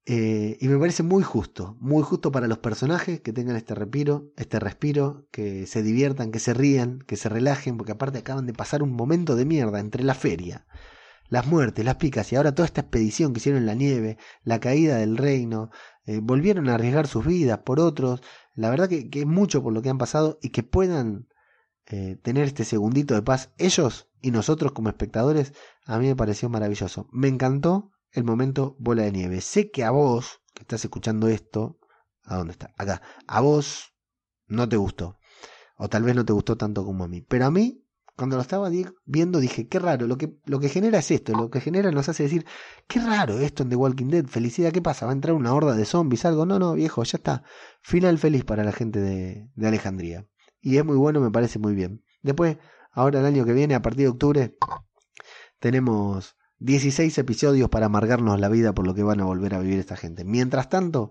Eh, y me parece muy justo, muy justo para los personajes que tengan este respiro, este respiro, que se diviertan, que se rían, que se relajen, porque aparte acaban de pasar un momento de mierda entre la feria, las muertes, las picas y ahora toda esta expedición que hicieron en la nieve, la caída del reino, eh, volvieron a arriesgar sus vidas por otros. La verdad que, es mucho por lo que han pasado y que puedan eh, tener este segundito de paz ellos y nosotros como espectadores, a mí me pareció maravilloso. Me encantó el momento bola de nieve. Sé que a vos, que estás escuchando esto, ¿a dónde está? Acá, a vos no te gustó. O tal vez no te gustó tanto como a mí. Pero a mí, cuando lo estaba viendo, dije, qué raro, lo que, lo que genera es esto, lo que genera nos hace decir, qué raro esto en The Walking Dead, felicidad, ¿qué pasa? ¿Va a entrar una horda de zombies, algo? No, no, viejo, ya está. Final feliz para la gente de, de Alejandría. Y es muy bueno, me parece muy bien. Después, ahora el año que viene, a partir de octubre, tenemos 16 episodios para amargarnos la vida por lo que van a volver a vivir esta gente. Mientras tanto,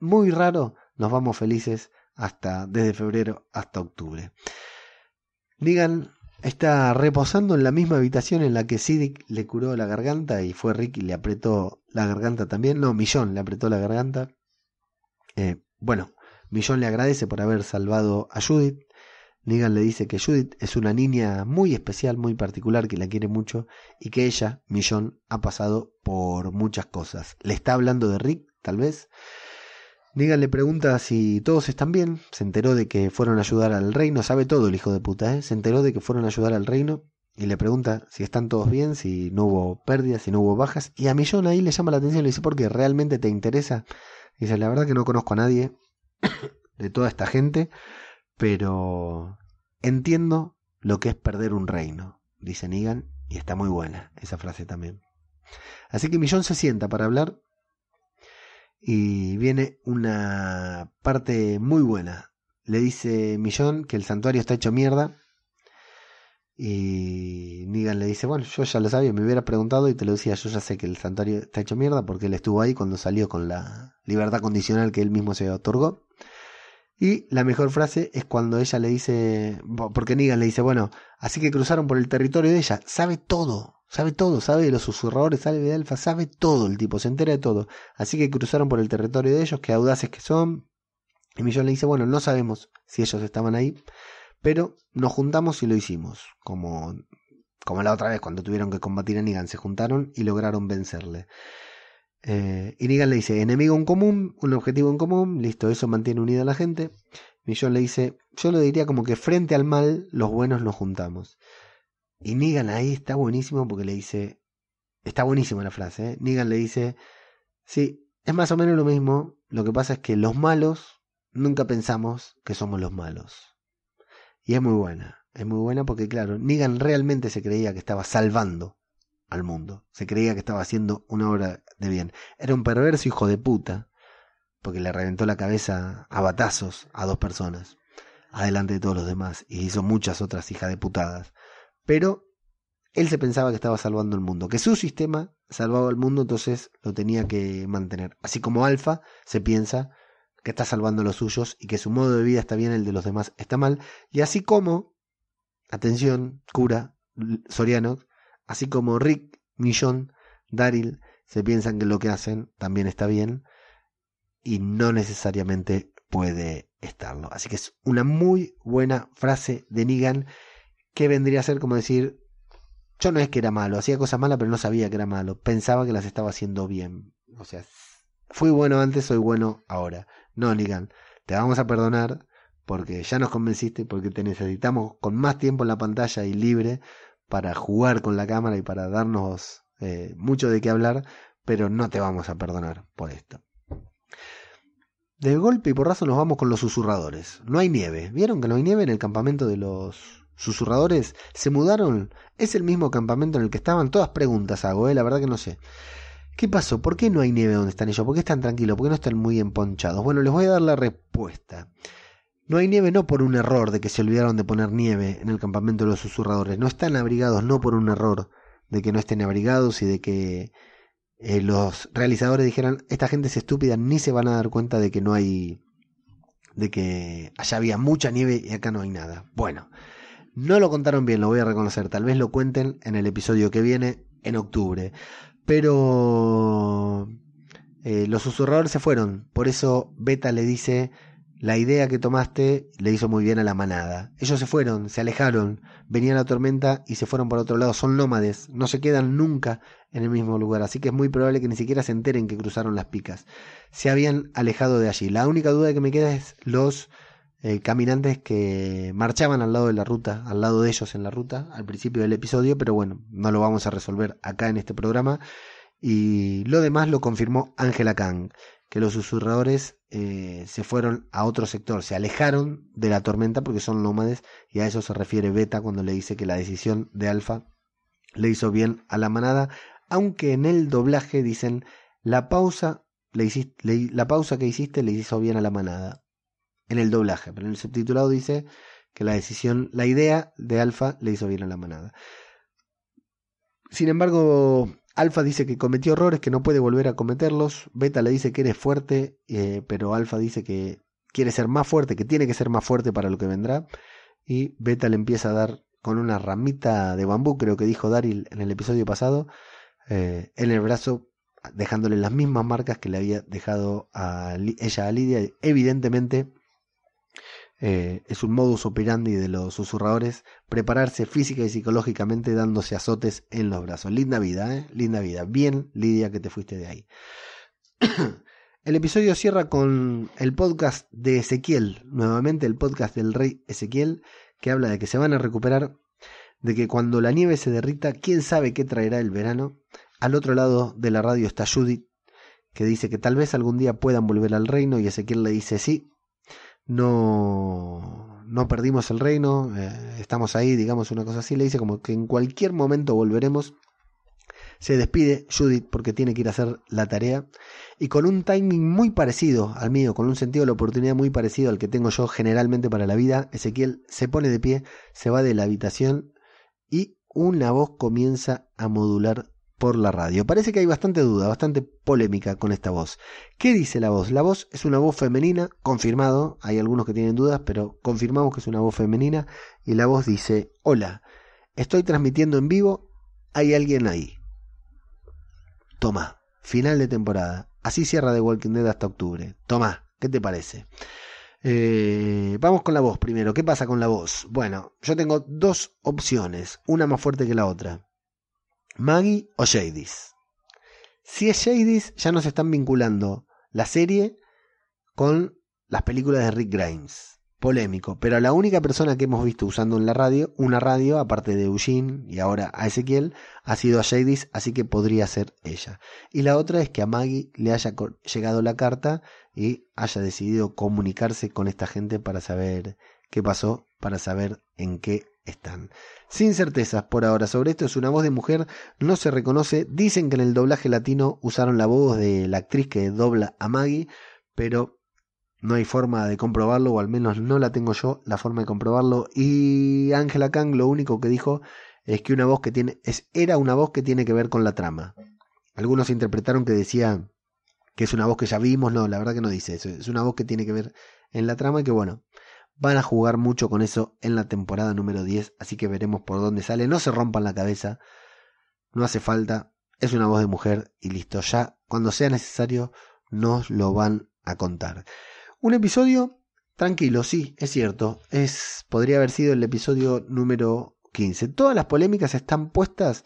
muy raro, nos vamos felices hasta desde febrero hasta octubre. Digan, está reposando en la misma habitación en la que Siddiq le curó la garganta y fue Rick y le apretó la garganta también. No, Millón le apretó la garganta. Eh, bueno, Millón le agradece por haber salvado a Judith. Negan le dice que Judith es una niña muy especial, muy particular, que la quiere mucho y que ella, Millón, ha pasado por muchas cosas. Le está hablando de Rick, tal vez. Negan le pregunta si todos están bien. Se enteró de que fueron a ayudar al reino. Sabe todo el hijo de puta, ¿eh? Se enteró de que fueron a ayudar al reino y le pregunta si están todos bien, si no hubo pérdidas, si no hubo bajas. Y a Millón ahí le llama la atención le dice, ¿por qué? ¿Realmente te interesa? dice, la verdad que no conozco a nadie de toda esta gente pero entiendo lo que es perder un reino, dice Negan, y está muy buena esa frase también. Así que Millón se sienta para hablar y viene una parte muy buena. Le dice Millón que el santuario está hecho mierda y Negan le dice, bueno, yo ya lo sabía, me hubiera preguntado y te lo decía, yo ya sé que el santuario está hecho mierda porque él estuvo ahí cuando salió con la libertad condicional que él mismo se otorgó. Y la mejor frase es cuando ella le dice, porque Negan le dice, bueno, así que cruzaron por el territorio de ella, sabe todo, sabe todo, sabe de los susurradores, sabe de Alfa, sabe todo el tipo, se entera de todo. Así que cruzaron por el territorio de ellos, qué audaces que son. Y Millón le dice, bueno, no sabemos si ellos estaban ahí, pero nos juntamos y lo hicimos, como, como la otra vez cuando tuvieron que combatir a Negan, se juntaron y lograron vencerle. Eh, y Negan le dice, enemigo en común, un objetivo en común, listo, eso mantiene unida a la gente. Millón le dice, yo lo diría como que frente al mal, los buenos nos juntamos. Y Negan ahí está buenísimo porque le dice, está buenísima la frase, ¿eh? Negan le dice, sí, es más o menos lo mismo, lo que pasa es que los malos nunca pensamos que somos los malos. Y es muy buena, es muy buena porque claro, Negan realmente se creía que estaba salvando al mundo. Se creía que estaba haciendo una obra de bien. Era un perverso hijo de puta, porque le reventó la cabeza a batazos a dos personas, adelante de todos los demás, y hizo muchas otras hijas de putadas. Pero él se pensaba que estaba salvando el mundo, que su sistema salvaba el mundo, entonces lo tenía que mantener. Así como Alfa se piensa que está salvando los suyos y que su modo de vida está bien, el de los demás está mal. Y así como, atención, cura, Soriano, Así como Rick, Millón, Daryl se piensan que lo que hacen también está bien y no necesariamente puede estarlo. Así que es una muy buena frase de Negan que vendría a ser como decir, yo no es que era malo, hacía cosas malas pero no sabía que era malo, pensaba que las estaba haciendo bien. O sea, fui bueno antes, soy bueno ahora. No, Negan, te vamos a perdonar porque ya nos convenciste, porque te necesitamos con más tiempo en la pantalla y libre para jugar con la cámara y para darnos eh, mucho de qué hablar, pero no te vamos a perdonar por esto. De golpe y porrazo nos vamos con los susurradores. No hay nieve. ¿Vieron que no hay nieve en el campamento de los susurradores? ¿Se mudaron? ¿Es el mismo campamento en el que estaban? Todas preguntas hago, ¿eh? la verdad que no sé. ¿Qué pasó? ¿Por qué no hay nieve donde están ellos? ¿Por qué están tranquilos? ¿Por qué no están muy emponchados? Bueno, les voy a dar la respuesta. No hay nieve no por un error de que se olvidaron de poner nieve en el campamento de los susurradores. No están abrigados no por un error de que no estén abrigados y de que eh, los realizadores dijeran, esta gente es estúpida, ni se van a dar cuenta de que no hay, de que allá había mucha nieve y acá no hay nada. Bueno, no lo contaron bien, lo voy a reconocer. Tal vez lo cuenten en el episodio que viene, en octubre. Pero eh, los susurradores se fueron. Por eso Beta le dice, la idea que tomaste le hizo muy bien a la manada. Ellos se fueron, se alejaron, venía la tormenta y se fueron por otro lado. Son nómades, no se quedan nunca en el mismo lugar, así que es muy probable que ni siquiera se enteren que cruzaron las picas. Se habían alejado de allí. La única duda que me queda es los eh, caminantes que marchaban al lado de la ruta, al lado de ellos en la ruta, al principio del episodio, pero bueno, no lo vamos a resolver acá en este programa. Y lo demás lo confirmó Angela Kang, que los susurradores eh, se fueron a otro sector, se alejaron de la tormenta porque son nómades y a eso se refiere Beta cuando le dice que la decisión de Alfa le hizo bien a la manada, aunque en el doblaje dicen la pausa, le hiciste, la pausa que hiciste le hizo bien a la manada. En el doblaje, pero en el subtitulado dice que la decisión, la idea de Alfa le hizo bien a la manada. Sin embargo, Alfa dice que cometió errores, que no puede volver a cometerlos. Beta le dice que eres fuerte, eh, pero Alfa dice que quiere ser más fuerte, que tiene que ser más fuerte para lo que vendrá. Y Beta le empieza a dar con una ramita de bambú, creo que dijo Daryl en el episodio pasado, eh, en el brazo, dejándole las mismas marcas que le había dejado ella a Lidia. Evidentemente, eh, es un modus operandi de los susurradores prepararse física y psicológicamente dándose azotes en los brazos. Linda vida, ¿eh? Linda vida. Bien, Lidia, que te fuiste de ahí. el episodio cierra con el podcast de Ezequiel, nuevamente el podcast del rey Ezequiel, que habla de que se van a recuperar, de que cuando la nieve se derrita, quién sabe qué traerá el verano. Al otro lado de la radio está Judith, que dice que tal vez algún día puedan volver al reino y Ezequiel le dice sí, no, no perdimos el reino, eh, estamos ahí, digamos una cosa así, le dice como que en cualquier momento volveremos. Se despide Judith porque tiene que ir a hacer la tarea y con un timing muy parecido al mío, con un sentido de la oportunidad muy parecido al que tengo yo generalmente para la vida, Ezequiel se pone de pie, se va de la habitación y una voz comienza a modular por la radio. Parece que hay bastante duda, bastante polémica con esta voz. ¿Qué dice la voz? La voz es una voz femenina, confirmado, hay algunos que tienen dudas, pero confirmamos que es una voz femenina y la voz dice, hola, estoy transmitiendo en vivo, hay alguien ahí. Toma, final de temporada. Así cierra The Walking Dead hasta octubre. Toma, ¿qué te parece? Eh, vamos con la voz primero. ¿Qué pasa con la voz? Bueno, yo tengo dos opciones, una más fuerte que la otra. Maggie o Jadis. Si es Jadis, ya nos están vinculando la serie con las películas de Rick Grimes. Polémico, pero la única persona que hemos visto usando en la radio, una radio, aparte de Eugene y ahora a Ezequiel, ha sido a Jadis, así que podría ser ella. Y la otra es que a Maggie le haya llegado la carta y haya decidido comunicarse con esta gente para saber qué pasó, para saber en qué están. Sin certezas por ahora sobre esto, es una voz de mujer, no se reconoce. Dicen que en el doblaje latino usaron la voz de la actriz que dobla a Maggie, pero no hay forma de comprobarlo, o al menos no la tengo yo, la forma de comprobarlo. Y Angela Kang lo único que dijo es que una voz que tiene, es, era una voz que tiene que ver con la trama. Algunos interpretaron que decía que es una voz que ya vimos, no, la verdad que no dice eso, es una voz que tiene que ver en la trama y que bueno, Van a jugar mucho con eso en la temporada número 10, así que veremos por dónde sale. No se rompan la cabeza, no hace falta, es una voz de mujer y listo, ya cuando sea necesario nos lo van a contar. Un episodio tranquilo, sí, es cierto, es podría haber sido el episodio número 15. Todas las polémicas están puestas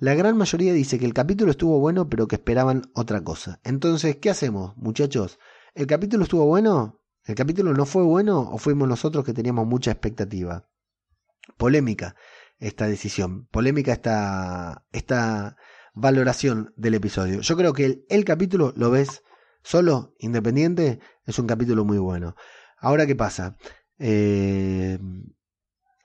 la gran mayoría dice que el capítulo estuvo bueno, pero que esperaban otra cosa. Entonces, ¿qué hacemos, muchachos? ¿El capítulo estuvo bueno? ¿El capítulo no fue bueno o fuimos nosotros que teníamos mucha expectativa? Polémica esta decisión, polémica esta, esta valoración del episodio. Yo creo que el, capítulo lo ves solo, independiente, es un capítulo muy bueno. Ahora, ¿qué pasa? Eh,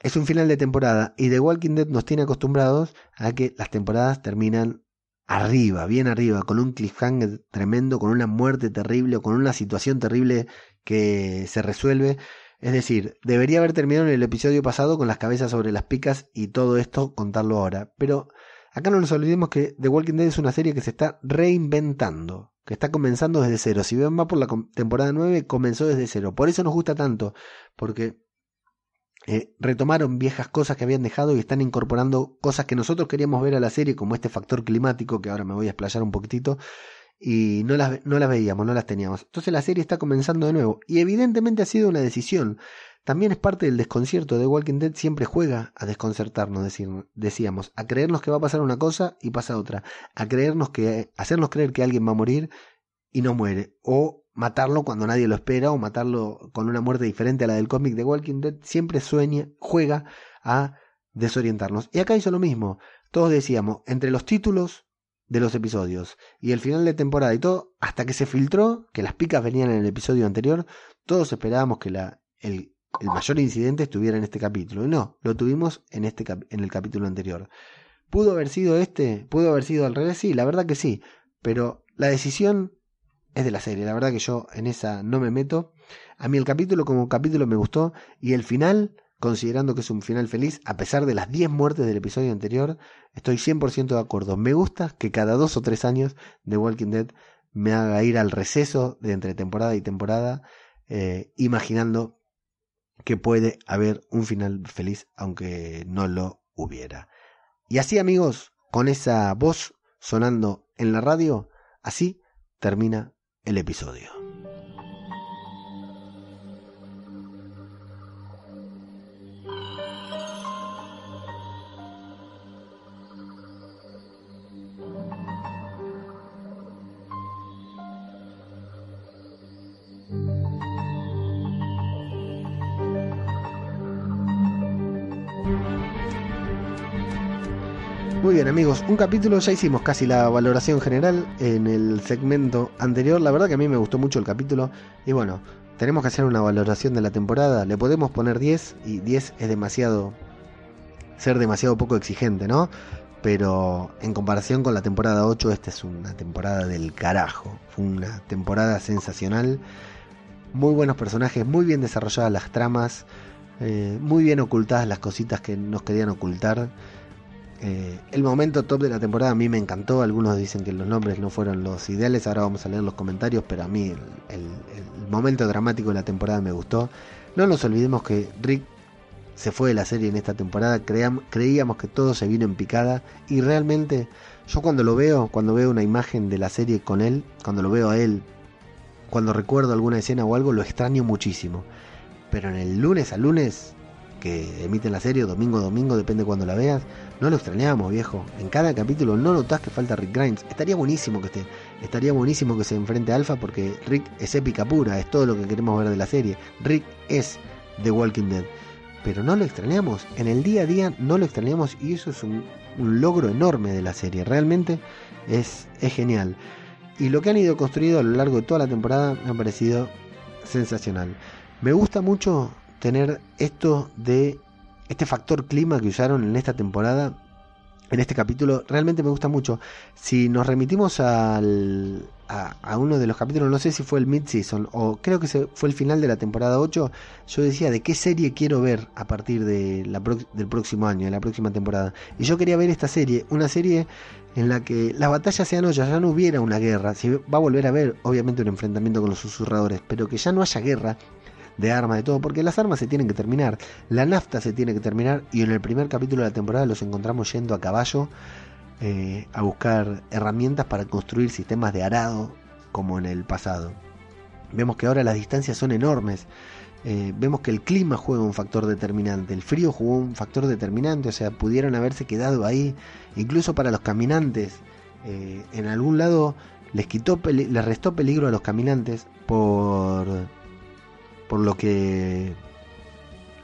es un final de temporada y The Walking Dead nos tiene acostumbrados a que las temporadas terminan arriba, bien arriba, con un cliffhanger tremendo, con una muerte terrible, con una situación terrible que se resuelve. Es decir, debería haber terminado en el episodio pasado con las cabezas sobre las picas y todo esto contarlo ahora. Pero acá no nos olvidemos que The Walking Dead es una serie que se está reinventando, que está comenzando desde cero. Si ven va por la temporada 9, comenzó desde cero. Por eso nos gusta tanto, porque eh, retomaron viejas cosas que habían dejado y están incorporando cosas que nosotros queríamos ver a la serie, como este factor climático, que ahora me voy a explayar un poquitito, y no las, no las veíamos, no las teníamos. Entonces la serie está comenzando de nuevo y evidentemente ha sido una decisión. También es parte del desconcierto de Walking Dead, siempre juega a desconcertarnos, decíamos, a creernos que va a pasar una cosa y pasa otra, a creernos que, hacernos creer que alguien va a morir y no muere, o matarlo cuando nadie lo espera, o matarlo con una muerte diferente a la del cómic de Walking Dead, siempre sueña, juega a desorientarnos. Y acá hizo lo mismo, todos decíamos, entre los títulos de los episodios y el final de temporada y todo, hasta que se filtró que las picas venían en el episodio anterior, todos esperábamos que la, el, el mayor incidente estuviera en este capítulo. Y no, lo tuvimos en, este en el capítulo anterior. ¿Pudo haber sido este? ¿Pudo haber sido al revés? Sí, la verdad que sí. Pero la decisión es de la serie. La verdad que yo en esa no me meto. A mí el capítulo como capítulo me gustó. Y el final, considerando que es un final feliz, a pesar de las 10 muertes del episodio anterior, estoy 100% de acuerdo. Me gusta que cada dos o tres años de Walking Dead me haga ir al receso de entre temporada y temporada, eh, imaginando que puede haber un final feliz aunque no lo hubiera. Y así amigos, con esa voz sonando en la radio, así termina el episodio. Un capítulo, ya hicimos casi la valoración general en el segmento anterior, la verdad que a mí me gustó mucho el capítulo y bueno, tenemos que hacer una valoración de la temporada, le podemos poner 10 y 10 es demasiado, ser demasiado poco exigente, ¿no? Pero en comparación con la temporada 8, esta es una temporada del carajo, fue una temporada sensacional, muy buenos personajes, muy bien desarrolladas las tramas, eh, muy bien ocultadas las cositas que nos querían ocultar. Eh, el momento top de la temporada a mí me encantó. Algunos dicen que los nombres no fueron los ideales. Ahora vamos a leer los comentarios. Pero a mí el, momento dramático de la temporada me gustó. No nos olvidemos que Rick se fue de la serie en esta temporada. creíamos que todo se vino en picada. Y realmente yo cuando lo veo, cuando veo una imagen de la serie con él, cuando lo veo a él, cuando recuerdo alguna escena o algo, lo extraño muchísimo. Pero en el lunes a lunes que emiten la serie, domingo domingo, depende cuando la veas, no lo extrañamos, viejo. En cada capítulo no notas que falta Rick Grimes. Estaría buenísimo que esté. Estaría buenísimo que se enfrente a Alpha porque Rick es épica pura, es todo lo que queremos ver de la serie. Rick es The Walking Dead. Pero no lo extrañamos. En el día a día no lo extrañamos y eso es un, logro enorme de la serie. Realmente es, es genial. Y lo que han ido construido a lo largo de toda la temporada me ha parecido sensacional. Me gusta mucho tener esto de este factor clima que usaron en esta temporada, en este capítulo, realmente me gusta mucho. Si nos remitimos al, a, uno de los capítulos, no sé si fue el mid-season o creo que fue el final de la temporada 8, yo decía de qué serie quiero ver a partir de la del próximo año, de la próxima temporada. Y yo quería ver esta serie, una serie en la que las batallas sean ollas, ya no hubiera una guerra, si va a volver a haber obviamente un enfrentamiento con los susurradores, pero que ya no haya guerra, de armas, de todo, porque las armas se tienen que terminar, la nafta se tiene que terminar y en el primer capítulo de la temporada los encontramos yendo a caballo eh, a buscar herramientas para construir sistemas de arado como en el pasado. Vemos que ahora las distancias son enormes. Eh, vemos que el clima juega un factor determinante, el frío jugó un factor determinante, o sea, pudieron haberse quedado ahí, incluso para los caminantes. Eh, en algún lado les quitó, les restó peligro a los caminantes por por lo que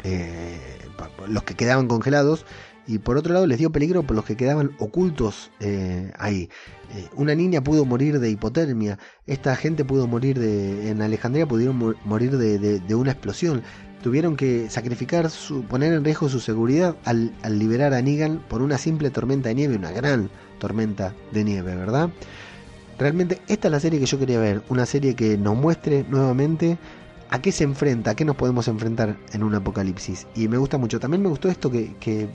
eh, los que quedaban congelados y por otro lado les dio peligro por los que quedaban ocultos eh, ahí. Eh, una niña pudo morir de hipotermia, esta gente pudo morir de, en Alejandría pudieron morir de, una explosión. Tuvieron que sacrificar, su, poner en riesgo su seguridad al, al liberar a Negan por una simple tormenta de nieve, una gran tormenta de nieve, ¿verdad? Realmente esta es la serie que yo quería ver, una serie que nos muestre nuevamente a qué se enfrenta, a qué nos podemos enfrentar en un apocalipsis. Y me gusta mucho. También me gustó esto que,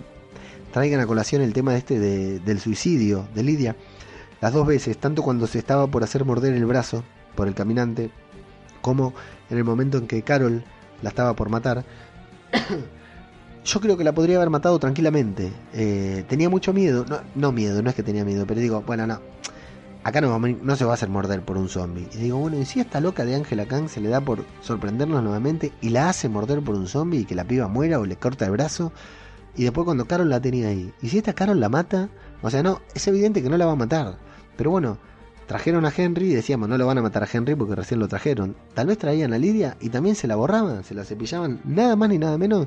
traigan a colación el tema este del suicidio de Lidia. Las dos veces, tanto cuando se estaba por hacer morder el brazo por el caminante, como en el momento en que Carol la estaba por matar. Yo creo que la podría haber matado tranquilamente. Eh, tenía mucho miedo. No, no miedo, no es que tenía miedo, pero digo, bueno, no acá no, no se va a hacer morder por un zombie. Y digo, bueno, ¿y si esta loca de Angela Kang se le da por sorprendernos nuevamente y la hace morder por un zombie y que la piba muera o le corta el brazo? Y después cuando Carol la tenía ahí. ¿Y si esta Carol la mata? O sea, no, es evidente que no la va a matar. Pero bueno, trajeron a Henry y decíamos, no lo van a matar a Henry porque recién lo trajeron. Tal vez traían a Lidia y también se la borraban, se la cepillaban, nada más ni nada menos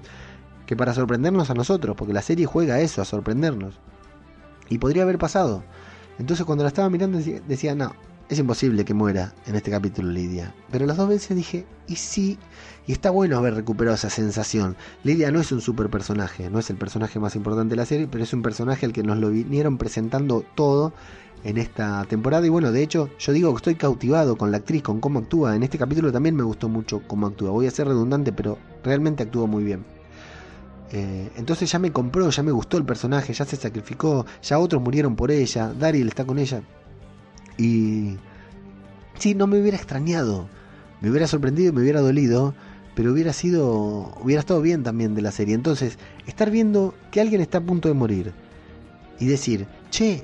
que para sorprendernos a nosotros, porque la serie juega a eso, a sorprendernos. Y podría haber pasado. Entonces cuando la estaba mirando decía, no, es imposible que muera en este capítulo Lidia. Pero las dos veces dije, y sí, y está bueno haber recuperado esa sensación. Lidia no es un super personaje, no es el personaje más importante de la serie, pero es un personaje al que nos lo vinieron presentando todo en esta temporada. Y bueno, de hecho, yo digo que estoy cautivado con la actriz, con cómo actúa. En este capítulo también me gustó mucho cómo actúa. Voy a ser redundante, pero realmente actúa muy bien. Eh, entonces ya me compró, ya me gustó el personaje, ya se sacrificó, ya otros murieron por ella, Daryl está con ella. Y sí, no me hubiera extrañado, me hubiera sorprendido y me hubiera dolido, pero hubiera sido, hubiera estado bien también de la serie. Entonces, estar viendo que alguien está a punto de morir y decir, che,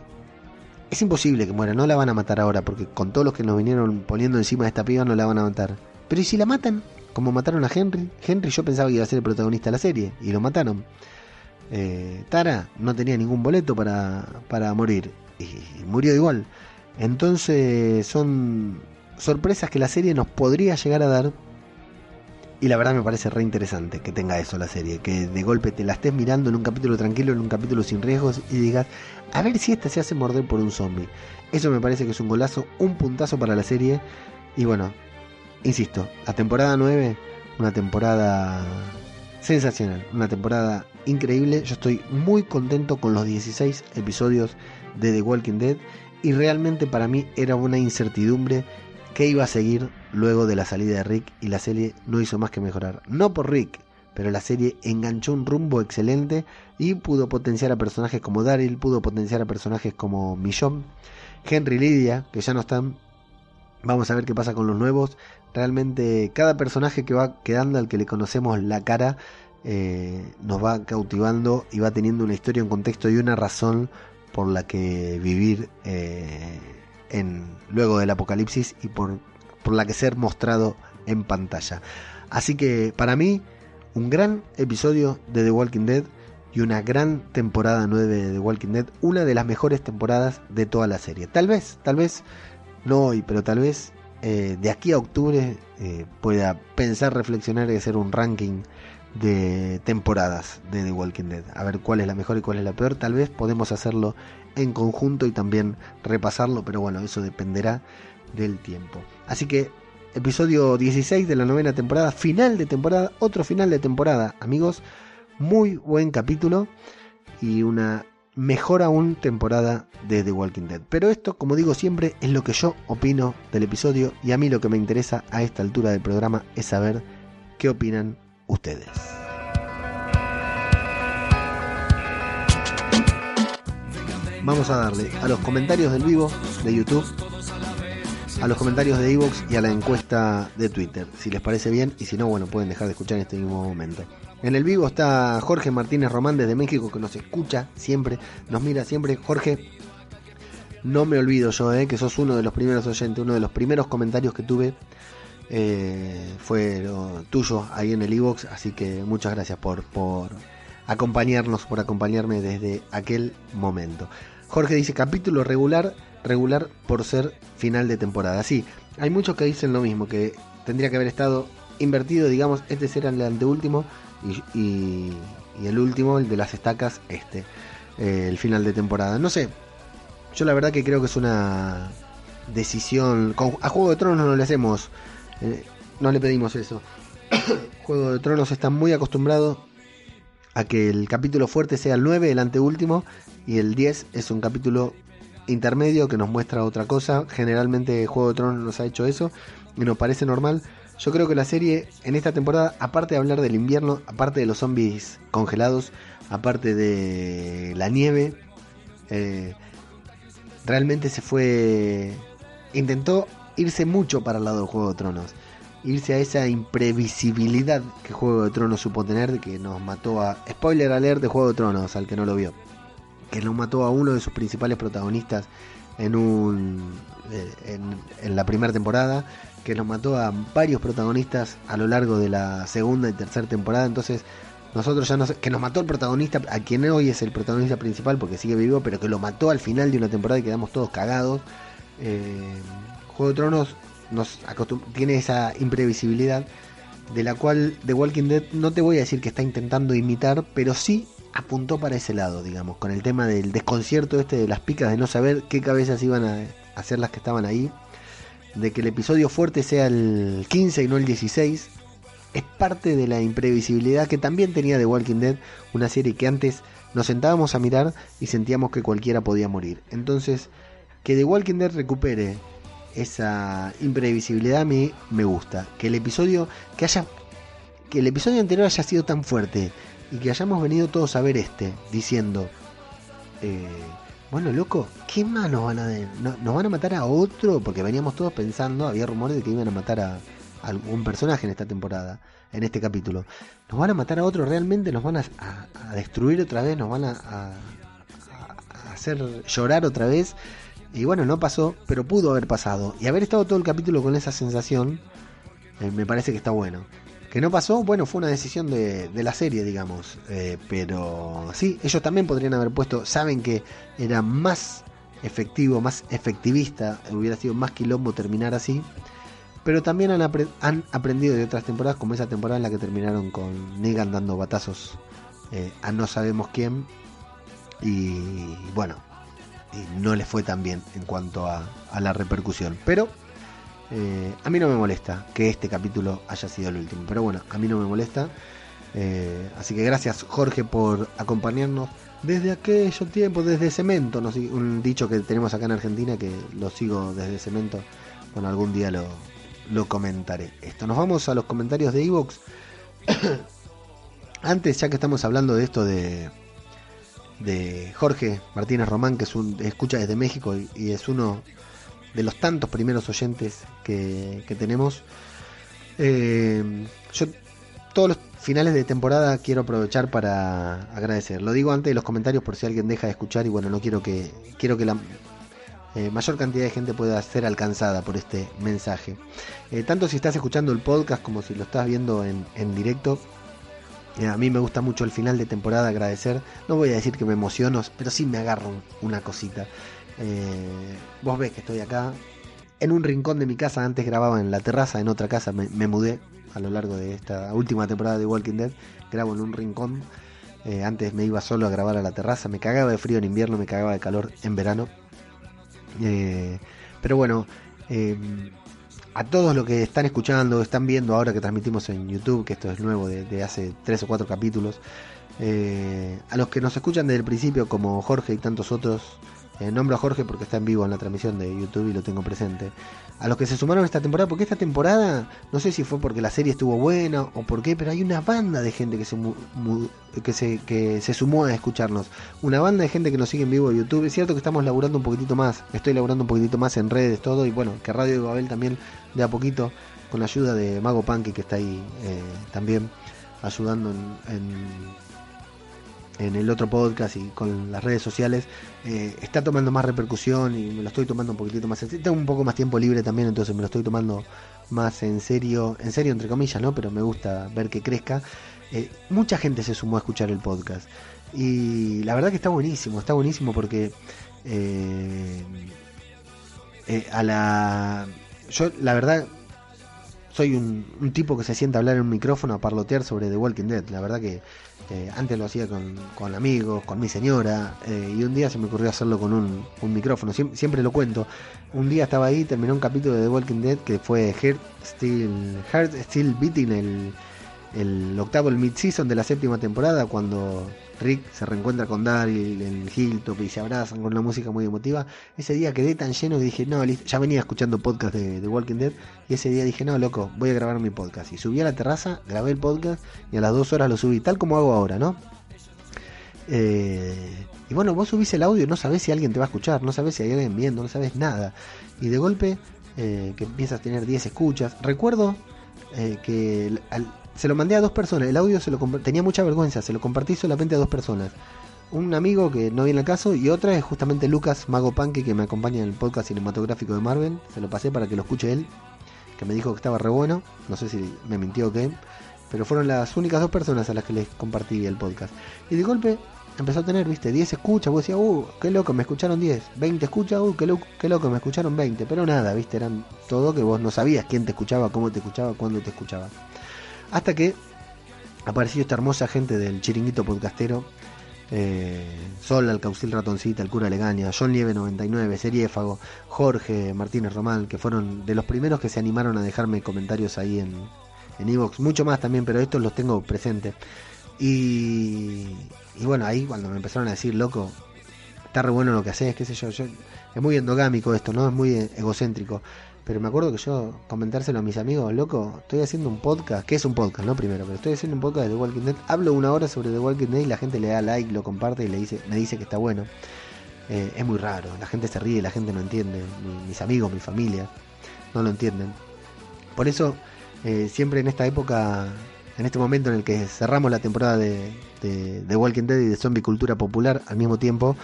es imposible que muera, no la van a matar ahora, porque con todos los que nos vinieron poniendo encima de esta piba no la van a matar. Pero ¿y si la matan? Como mataron a Henry. Henry yo pensaba que iba a ser el protagonista de la serie y lo mataron. Eh, Tara no tenía ningún boleto para, para morir y murió igual. Entonces son sorpresas que la serie nos podría llegar a dar. Y la verdad me parece re interesante que tenga eso la serie. Que de golpe te la estés mirando en un capítulo tranquilo, en un capítulo sin riesgos y digas, a ver si esta se hace morder por un zombie. Eso me parece que es un golazo, un puntazo para la serie. Y bueno, insisto, la temporada 9, una temporada sensacional, una temporada increíble. Yo estoy muy contento con los 16 episodios de The Walking Dead y realmente para mí era una incertidumbre que iba a seguir luego de la salida de Rick y la serie no hizo más que mejorar. No por Rick, pero la serie enganchó un rumbo excelente y pudo potenciar a personajes como Daryl, pudo potenciar a personajes como Millón, Henry Lydia, que ya no están. Vamos a ver qué pasa con los nuevos. Realmente cada personaje que va quedando al que le conocemos la cara eh, nos va cautivando y va teniendo una historia, un contexto y una razón por la que vivir eh, en, luego del apocalipsis y por, la que ser mostrado en pantalla. Así que para mí un gran episodio de The Walking Dead y una gran temporada 9 de The Walking Dead, una de las mejores temporadas de toda la serie. Tal vez, tal vez, no hoy, pero tal vez eh, de aquí a octubre eh, pueda pensar, reflexionar y hacer un ranking de temporadas de The Walking Dead. A ver cuál es la mejor y cuál es la peor. Tal vez podemos hacerlo en conjunto y también repasarlo, pero bueno, eso dependerá del tiempo. Así que episodio 16 de la novena temporada, final de temporada, otro final de temporada, amigos. Muy buen capítulo y una mejor aún temporada de The Walking Dead. Pero esto, como digo siempre, es lo que yo opino del episodio y a mí lo que me interesa a esta altura del programa es saber qué opinan ustedes. Vamos a darle a los comentarios del vivo de YouTube, a los comentarios de Evox y a la encuesta de Twitter, si les parece bien y si no, bueno, pueden dejar de escuchar en este mismo momento. En el vivo está Jorge Martínez Román desde México que nos escucha siempre, nos mira siempre. Jorge, no me olvido yo, eh, que sos uno de los primeros oyentes, uno de los primeros comentarios que tuve eh, fue lo tuyo ahí en el iBox, así que muchas gracias por, por acompañarnos, por acompañarme desde aquel momento. Jorge dice capítulo regular, regular por ser final de temporada. Sí, hay muchos que dicen lo mismo, que tendría que haber estado invertido, digamos, este será el anteúltimo y, y, el último, el de las estacas, este, eh, el final de temporada. No sé, yo la verdad que creo que es una decisión. a Juego de Tronos no le hacemos eh, no le pedimos eso. Juego de Tronos está muy acostumbrado a que el capítulo fuerte sea el 9, el anteúltimo, y el 10 es un capítulo intermedio que nos muestra otra cosa. Generalmente Juego de Tronos nos ha hecho eso y nos parece normal. Yo creo que la serie en esta temporada, aparte de hablar del invierno, aparte de los zombies congelados, aparte de la nieve, eh, realmente se fue... Intentó irse mucho para el lado de Juego de Tronos. Irse a esa imprevisibilidad que Juego de Tronos supo tener, que nos mató a. Spoiler alert de Juego de Tronos, al que no lo vio. Que nos mató a uno de sus principales protagonistas en un eh, en, la primera temporada, que nos mató a varios protagonistas a lo largo de la segunda y tercera temporada. Entonces, nosotros ya no que nos mató el protagonista, a quien hoy es el protagonista principal porque sigue vivo, pero que lo mató al final de una temporada y quedamos todos cagados. Eh, Juego de Tronos nos tiene esa imprevisibilidad de la cual The Walking Dead no te voy a decir que está intentando imitar, pero sí apuntó para ese lado, digamos, con el tema del desconcierto este de las picas de no saber qué cabezas iban a hacer las que estaban ahí, de que el episodio fuerte sea el 15 y no el 16, es parte de la imprevisibilidad que también tenía The Walking Dead, una serie que antes nos sentábamos a mirar y sentíamos que cualquiera podía morir. Entonces, que The Walking Dead recupere esa imprevisibilidad a mí me gusta. Que el episodio que haya que el episodio anterior haya sido tan fuerte y que hayamos venido todos a ver este diciendo eh, bueno loco qué más nos van a nos van a matar a otro porque veníamos todos pensando había rumores de que iban a matar a, algún personaje en esta temporada en este capítulo. Nos van a matar a otro realmente nos van a, destruir otra vez nos van a, a hacer llorar otra vez y bueno, no pasó, pero pudo haber pasado. Y haber estado todo el capítulo con esa sensación, eh, me parece que está bueno. Que no pasó, bueno, fue una decisión de, la serie, digamos. Eh, pero sí, ellos también podrían haber puesto, saben que era más efectivo, más efectivista, hubiera sido más quilombo terminar así. Pero también han, aprendido de otras temporadas, como esa temporada en la que terminaron con Negan dando batazos eh, a no sabemos quién. Y bueno, no le fue tan bien en cuanto a, la repercusión. Pero eh, a mí no me molesta que este capítulo haya sido el último. Pero bueno, a mí no me molesta. Eh, así que gracias Jorge por acompañarnos desde aquello tiempo, desde Cemento. un dicho que tenemos acá en Argentina que lo sigo desde Cemento. Bueno, algún día lo, lo comentaré. Esto, nos vamos a los comentarios de Evox. Antes, ya que estamos hablando de esto de, de Jorge Martínez Román, que es un, escucha desde México y, es uno de los tantos primeros oyentes que, tenemos. Eh, yo todos los finales de temporada quiero aprovechar para agradecer. Lo digo antes de los comentarios por si alguien deja de escuchar y bueno, no quiero que quiero que la eh, mayor cantidad de gente pueda ser alcanzada por este mensaje. Eh, tanto si estás escuchando el podcast como si lo estás viendo en, en directo, a mí me gusta mucho el final de temporada agradecer. No voy a decir que me emociono, pero sí me agarro una cosita. Eh, vos ves que estoy acá en un rincón de mi casa. Antes grababa en la terraza, en otra casa. Me, mudé a lo largo de esta última temporada de Walking Dead. Grabo en un rincón. Eh, antes me iba solo a grabar a la terraza. Me cagaba de frío en invierno, me cagaba de calor en verano. pero bueno, a todos los que están escuchando, están viendo ahora que transmitimos en YouTube, que esto es nuevo de, hace tres o cuatro capítulos, eh, a los que nos escuchan desde el principio, como Jorge y tantos otros, eh, nombro a Jorge porque está en vivo en la transmisión de YouTube y lo tengo presente. A los que se sumaron esta temporada, porque esta temporada, no sé si fue porque la serie estuvo buena o por qué, pero hay una banda de gente que se, que se, que se sumó a escucharnos. Una banda de gente que nos sigue en vivo en YouTube. Es cierto que estamos laburando un poquitito más, estoy laburando un poquitito más en redes, todo, y bueno, que Radio de Babel también de a poquito, con la ayuda de Mago Punky que está ahí eh, también ayudando en en el otro podcast y con las redes sociales, eh, está tomando más repercusión y me lo estoy tomando un poquitito más en serio. Tengo un poco más tiempo libre también, entonces me lo estoy tomando más en serio, en serio entre comillas, ¿no? Pero me gusta ver que crezca. Eh, mucha gente se sumó a escuchar el podcast y la verdad que está buenísimo, está buenísimo porque eh, a la... Yo la verdad soy un, un, tipo que se sienta a hablar en un micrófono a parlotear sobre The Walking Dead. La verdad que eh, antes lo hacía con, con, amigos, con mi señora, eh, y un día se me ocurrió hacerlo con un, un micrófono. siempre lo cuento. Un día estaba ahí, terminó un capítulo de The Walking Dead que fue Heart Still, Heart Still Beating, el, el octavo, el mid-season de la séptima temporada, cuando Rick se reencuentra con Daryl en Hilltop y se abrazan con una música muy emotiva. Ese día quedé tan lleno que dije, no, ya venía escuchando podcast de, Walking Dead y ese día dije, no, loco, voy a grabar mi podcast. Y subí a la terraza, grabé el podcast y a las dos horas lo subí, tal como hago ahora, ¿no? Eh, y bueno, vos subís el audio, no sabés si alguien te va a escuchar, no sabés si hay alguien viendo, no sabés nada. Y de golpe eh, que empiezas a tener 10 escuchas. Recuerdo eh, que al, se lo mandé a dos personas. El audio se lo tenía mucha vergüenza, se lo compartí solamente a dos personas. un amigo que no viene al caso y otra es justamente Lucas Mago Panque que me acompaña en el podcast cinematográfico de Marvel. Se lo pasé para que lo escuche él, que me dijo que estaba re bueno. No sé si me mintió o qué, pero fueron las únicas dos personas a las que les compartí el podcast. Y de golpe empezó a tener, viste, 10 escuchas. Vos decías, uh, qué loco, me escucharon 10. 20 escuchas, uh, qué, loco, qué loco, me escucharon 20. Pero nada, viste, eran todo que vos no sabías quién te escuchaba, cómo te escuchaba, cuándo te escuchaba. Hasta que apareció esta hermosa gente del chiringuito podcastero eh, Sol, Alcaucil Ratoncita, El Cura Legaña, John Lieve 99, Seriéfago, Jorge Martínez Román, que fueron de los primeros que se animaron a dejarme comentarios ahí en Evox, mucho más también, pero estos los tengo presentes. Y, y, bueno, ahí cuando me empezaron a decir, loco, está re bueno lo que haces, qué sé yo, yo es muy endogámico esto, ¿no? Es muy egocéntrico. Pero me acuerdo que yo comentárselo a mis amigos, loco, estoy haciendo un podcast, que es un podcast, no primero, pero estoy haciendo un podcast de The Walking Dead, hablo una hora sobre The Walking Dead y la gente le da like, lo comparte y le dice, me dice que está bueno. Eh, es muy raro, la gente se ríe, la gente no entiende, mis amigos, mi familia, no lo entienden. Por eso, eh, siempre en esta época, en este momento en el que cerramos la temporada de, de, de Walking Dead y de Zombie Cultura Popular al mismo tiempo,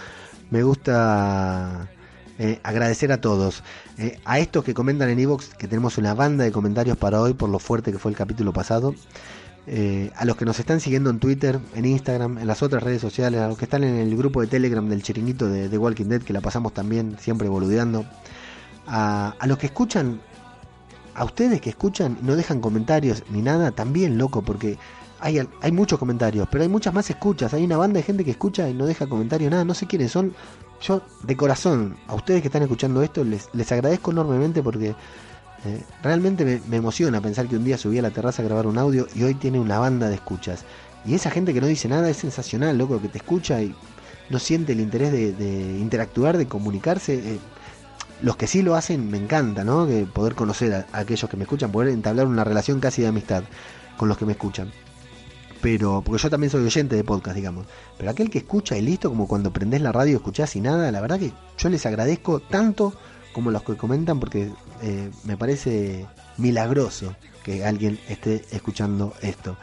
me gusta eh, agradecer a todos. Eh, a estos que comentan en Evox, que tenemos una banda de comentarios para hoy por lo fuerte que fue el capítulo pasado. Eh, a los que nos están siguiendo en Twitter, en Instagram, en las otras redes sociales, a los que están en el grupo de Telegram del chiringuito de, The Walking Dead, que la pasamos también siempre boludeando. A, a los que escuchan, a ustedes que escuchan no dejan comentarios ni nada, también loco, porque hay, hay muchos comentarios, pero hay muchas más escuchas. Hay una banda de gente que escucha y no deja comentarios, nada, no sé quiénes son. Yo, de corazón, a ustedes que están escuchando esto, les, les agradezco enormemente porque eh, realmente me, emociona pensar que un día subí a la terraza a grabar un audio y hoy tiene una banda de escuchas. Y esa gente que no dice nada es sensacional, loco, que te escucha y no siente el interés de, interactuar, de comunicarse. Eh, los que sí lo hacen me encanta, ¿no? Poder conocer a, aquellos que me escuchan, poder entablar una relación casi de amistad con los que me escuchan pero porque yo también soy oyente de podcast, digamos. Pero aquel que escucha y listo, como cuando prendés la radio y escuchás y nada, la verdad que yo les agradezco tanto como los que comentan porque eh, me parece milagroso que alguien esté escuchando esto.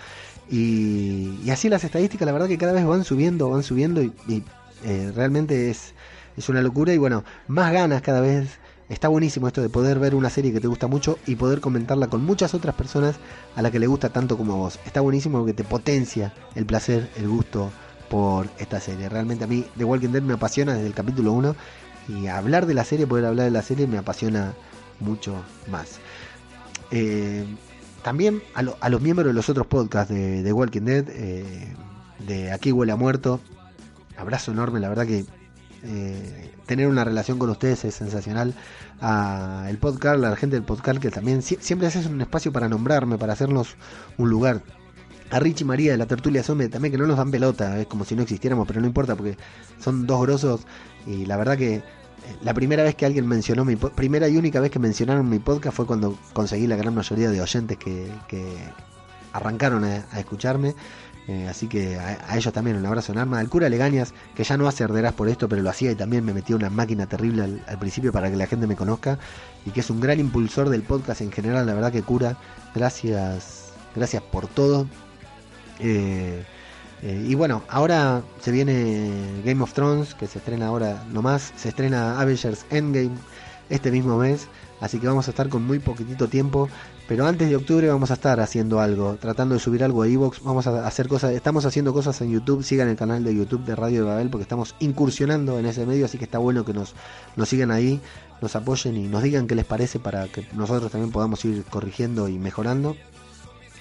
Y, así las estadísticas, la verdad que cada vez van subiendo, van subiendo y, eh, realmente es, es una locura y bueno, más ganas cada vez Está buenísimo esto de poder ver una serie que te gusta mucho y poder comentarla con muchas otras personas a la que le gusta tanto como vos. Está buenísimo porque te potencia el placer, el gusto por esta serie. Realmente a mí The Walking Dead me apasiona desde el capítulo 1 y hablar de la serie, poder hablar de la serie me apasiona mucho más. Eh, también a, los miembros de los otros podcasts de, The Walking Dead, eh, de Aquí huele a muerto, abrazo enorme, la verdad que eh, tener una relación con ustedes es sensacional. A el podcast, la gente del podcast que también siempre haces un espacio para nombrarme, para hacernos un lugar. A Rich y María de la Tertulia Zombie también que no nos dan pelota, es como si no existiéramos, pero no importa porque son dos grosos y la verdad que eh, la primera vez que alguien mencionó mi primera y única vez que mencionaron mi podcast fue cuando conseguí la gran mayoría de oyentes que, arrancaron a escucharme eh, así que a, ellos también un abrazo en arma. Al cura Legañas, que ya no hace arderás por esto, pero lo hacía y también me metió una máquina terrible al, principio para que la gente me conozca. Y que es un gran impulsor del podcast en general. La verdad que cura. Gracias, gracias por todo. Eh, eh, y bueno, ahora se viene Game of Thrones, que se estrena ahora nomás. Se estrena Avengers Endgame este mismo mes. Así que vamos a estar con muy poquitito tiempo. Pero antes de octubre vamos a estar haciendo algo, tratando de subir algo a Evox, vamos a hacer cosas, estamos haciendo cosas en YouTube, sigan el canal de YouTube de Radio de Babel porque estamos incursionando en ese medio, así que está bueno que nos, nos sigan ahí, nos apoyen y nos digan qué les parece para que nosotros también podamos ir corrigiendo y mejorando.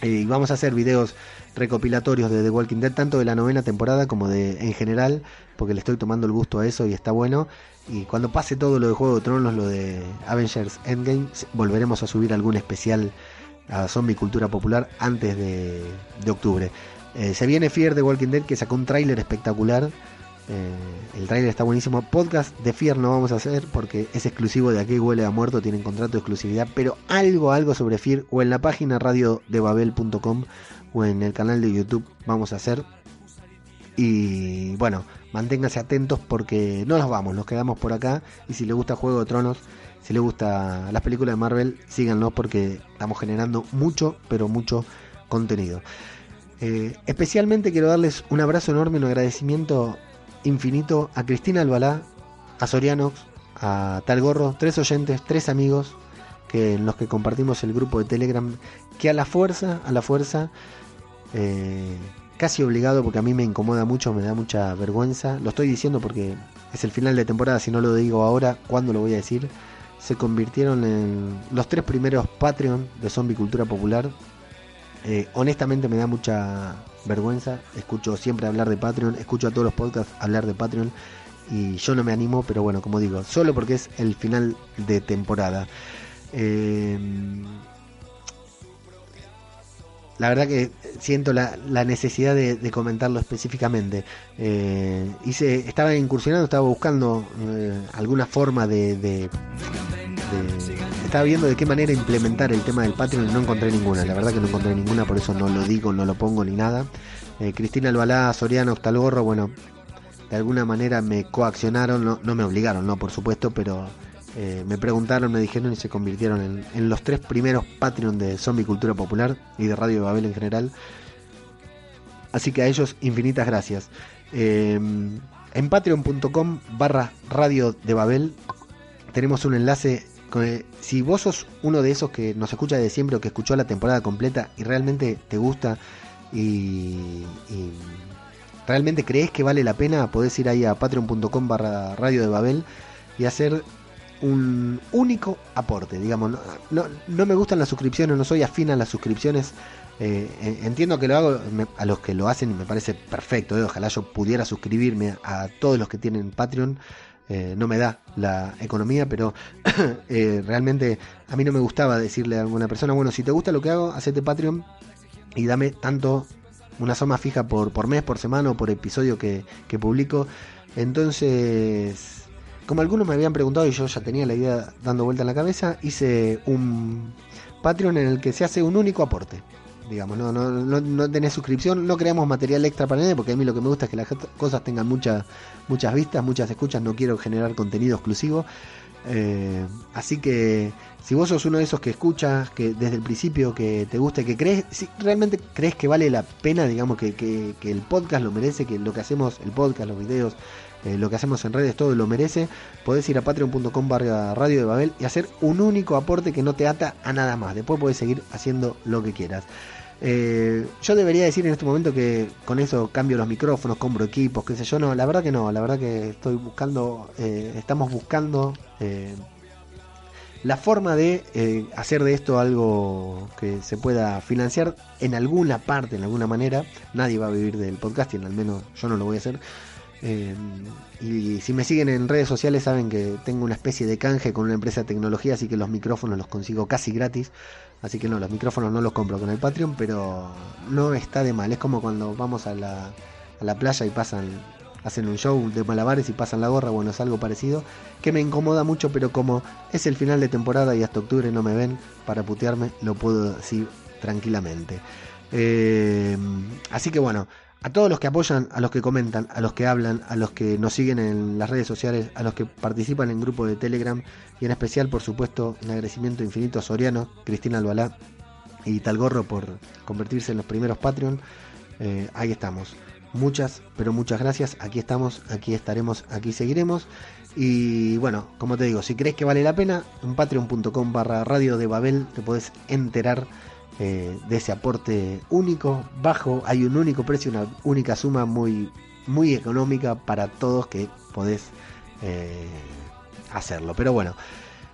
Eh, y vamos a hacer videos recopilatorios de The Walking Dead, tanto de la novena temporada como de en general, porque le estoy tomando el gusto a eso y está bueno. Y cuando pase todo lo de Juego de Tronos, lo de Avengers Endgame, volveremos a subir algún especial a Zombie Cultura Popular antes de, octubre. Eh, se viene Fear de Walking Dead que sacó un tráiler espectacular. Eh, el tráiler está buenísimo. Podcast de Fear no vamos a hacer porque es exclusivo de aquí huele a muerto, tienen contrato de exclusividad. Pero algo, algo sobre Fear o en la página radiodebabel.com o en el canal de YouTube vamos a hacer. Y bueno, manténganse atentos porque no nos vamos, nos quedamos por acá. Y si les gusta Juego de Tronos, si les gusta las películas de Marvel, síganos porque estamos generando mucho, pero mucho contenido. Eh, especialmente quiero darles un abrazo enorme, un agradecimiento infinito a Cristina Albalá, a Sorianox, a Tal Gorro, tres oyentes, tres amigos que en los que compartimos el grupo de Telegram, que a la fuerza, a la fuerza, eh, casi obligado porque a mí me incomoda mucho, me da mucha vergüenza, lo estoy diciendo porque es el final de temporada, si no lo digo ahora, ¿cuándo lo voy a decir? Se convirtieron en los tres primeros Patreon de Zombie Cultura Popular. Eh, honestamente me da mucha vergüenza, escucho siempre hablar de Patreon, escucho a todos los podcasts hablar de Patreon y yo no me animo, pero bueno, como digo, solo porque es el final de temporada. Eh, la verdad que siento la, necesidad de, comentarlo específicamente. Eh, hice, estaba incursionando, estaba buscando eh, alguna forma de, Estaba viendo de qué manera implementar el tema del Patreon y no encontré ninguna. La verdad que no encontré ninguna, por eso no lo digo, no lo pongo ni nada. Cristina Albalá, Soriano, Octalgorro, bueno, de alguna manera me coaccionaron, no, no me obligaron, no, por supuesto, pero eh, me preguntaron, me dijeron y se convirtieron en, los tres primeros Patreon de Zombie Cultura Popular y de Radio de Babel en general. Así que a ellos infinitas gracias. Eh, en patreon.com barra Radio de Babel tenemos un enlace. Con, si vos sos uno de esos que nos escucha de siempre o que escuchó la temporada completa y realmente te gusta y realmente crees que vale la pena, podés ir ahí a patreon.com barra radio de Babel y hacer un único aporte, digamos, no, me gustan las suscripciones, no soy afín a las suscripciones, eh, entiendo que lo hago a los que lo hacen y me parece perfecto, eh, ojalá yo pudiera suscribirme a todos los que tienen Patreon, eh, no me da la economía, pero realmente a mí no me gustaba decirle a alguna persona, bueno, si te gusta lo que hago, hacete Patreon y dame tanto una suma fija por, por mes, por semana o por episodio que, publico. Entonces, como algunos me habían preguntado y yo ya tenía la idea dando vuelta en la cabeza, hice un Patreon en el que se hace un único aporte. Digamos, no, no, no, tenés suscripción, no creamos material extra para nadie, porque a mí lo que me gusta es que las cosas tengan muchas muchas vistas, muchas escuchas, no quiero generar contenido exclusivo. Eh, así que si vos sos uno de esos que escuchas, que desde el principio que te gusta, que crees, si realmente crees que vale la pena, digamos, que, que, el podcast lo merece, que lo que hacemos, el podcast, los videos, eh, lo que hacemos en redes, todo lo merece, podés ir a patreon.com barra radio de Babel y hacer un único aporte que no te ata a nada más. Después podés seguir haciendo lo que quieras. Eh, yo debería decir en este momento que con eso cambio los micrófonos, compro equipos, qué sé yo. No, la verdad que no. La verdad que estoy buscando, eh, estamos buscando la forma de hacer de esto algo que se pueda financiar en alguna parte, en alguna manera. Nadie va a vivir del podcasting, al menos yo no lo voy a hacer. Y si me siguen en redes sociales saben que tengo una especie de canje con una empresa de tecnología, así que los micrófonos los consigo casi gratis. Así que no, los micrófonos no los compro con el Patreon, pero no está de mal. Es como cuando vamos a la, playa y pasan, hacen un show de malabares y pasan la gorra. Bueno, es algo parecido que me incomoda mucho, pero como es el final de temporada y hasta octubre no me ven para putearme, lo puedo decir tranquilamente. Eh, así que bueno, a todos los que apoyan, a los que comentan, a los que hablan, a los que nos siguen en las redes sociales, a los que participan en grupo de Telegram y en especial, por supuesto, en agradecimiento infinito a Soriano, Cristina Albalá y Talgorro por convertirse en los primeros Patreon. Eh, ahí estamos. Muchas, pero muchas gracias. Aquí estamos, aquí estaremos, aquí seguiremos. Y bueno, como te digo, si crees que vale la pena, en patreon.com barra radio de Babel te puedes enterar eh, de ese aporte único, bajo, hay un único precio, una única suma muy, muy económica para todos que podés eh, hacerlo. Pero bueno,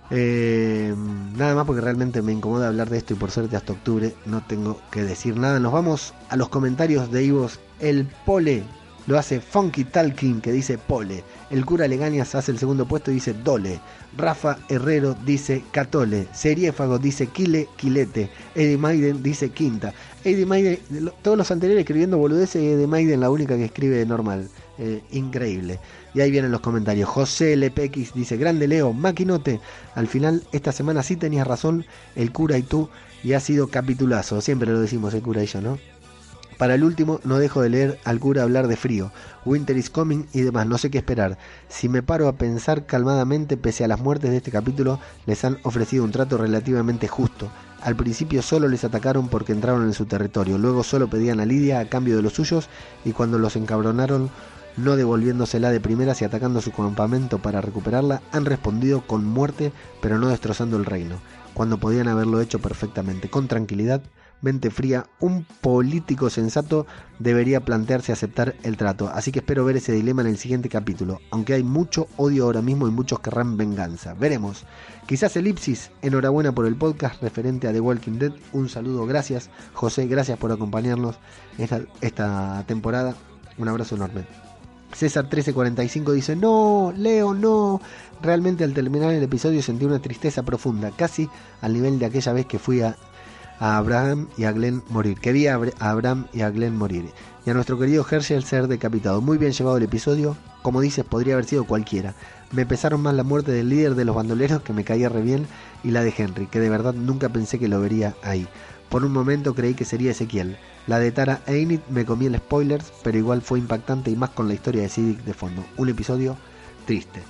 eh, nada más porque realmente me incomoda hablar de esto y por suerte hasta octubre no tengo que decir nada. Nos vamos a los comentarios de Ivos. El Pole lo hace Funky Talking que dice Pole. El cura Legañas hace el segundo puesto y dice Dole. Rafa Herrero dice Catole. Seriéfago dice Quile, Quilete. Eddie Maiden dice Quinta. Eddie Maiden, todos los anteriores escribiendo boludeces y Eddie Maiden la única que escribe normal. Eh, increíble. Y ahí vienen los comentarios. José Lepequis dice, grande Leo, maquinote. Al final, esta semana sí tenías razón, el cura y tú, y ha sido capitulazo. Siempre lo decimos el cura y yo, ¿no? Para el último, no dejo de leer al cura hablar de frío, Winter is coming y demás, no sé qué esperar. Si me paro a pensar calmadamente, pese a las muertes de este capítulo, les han ofrecido un trato relativamente justo. Al principio solo les atacaron porque entraron en su territorio, luego solo pedían a Lidia a cambio de los suyos y cuando los encabronaron no devolviéndosela de primeras y atacando su campamento para recuperarla, han respondido con muerte, pero no destrozando el reino, cuando podían haberlo hecho perfectamente, con tranquilidad, mente fría, un político sensato debería plantearse aceptar el trato. Así que espero ver ese dilema en el siguiente capítulo, aunque hay mucho odio ahora mismo y muchos querrán venganza. Veremos. Quizás elipsis, enhorabuena por el podcast referente a The Walking Dead. Un saludo, gracias. José, gracias por acompañarnos esta, esta temporada. Un abrazo enorme. César 1345 dice, no, Leo, no. Realmente al terminar el episodio sentí una tristeza profunda, casi al nivel de aquella vez que fui a a Abraham y a Glenn morir, que vi a Abraham y a Glenn morir, y a nuestro querido Herschel ser decapitado. Muy bien llevado el episodio, como dices, podría haber sido cualquiera. Me pesaron más la muerte del líder de los bandoleros, que me caía re bien, y la de Henry, que de verdad nunca pensé que lo vería ahí. Por un momento creí que sería Ezequiel. La de Tara Einit me comí el spoilers, pero igual fue impactante y más con la historia de Civic de fondo. Un episodio triste.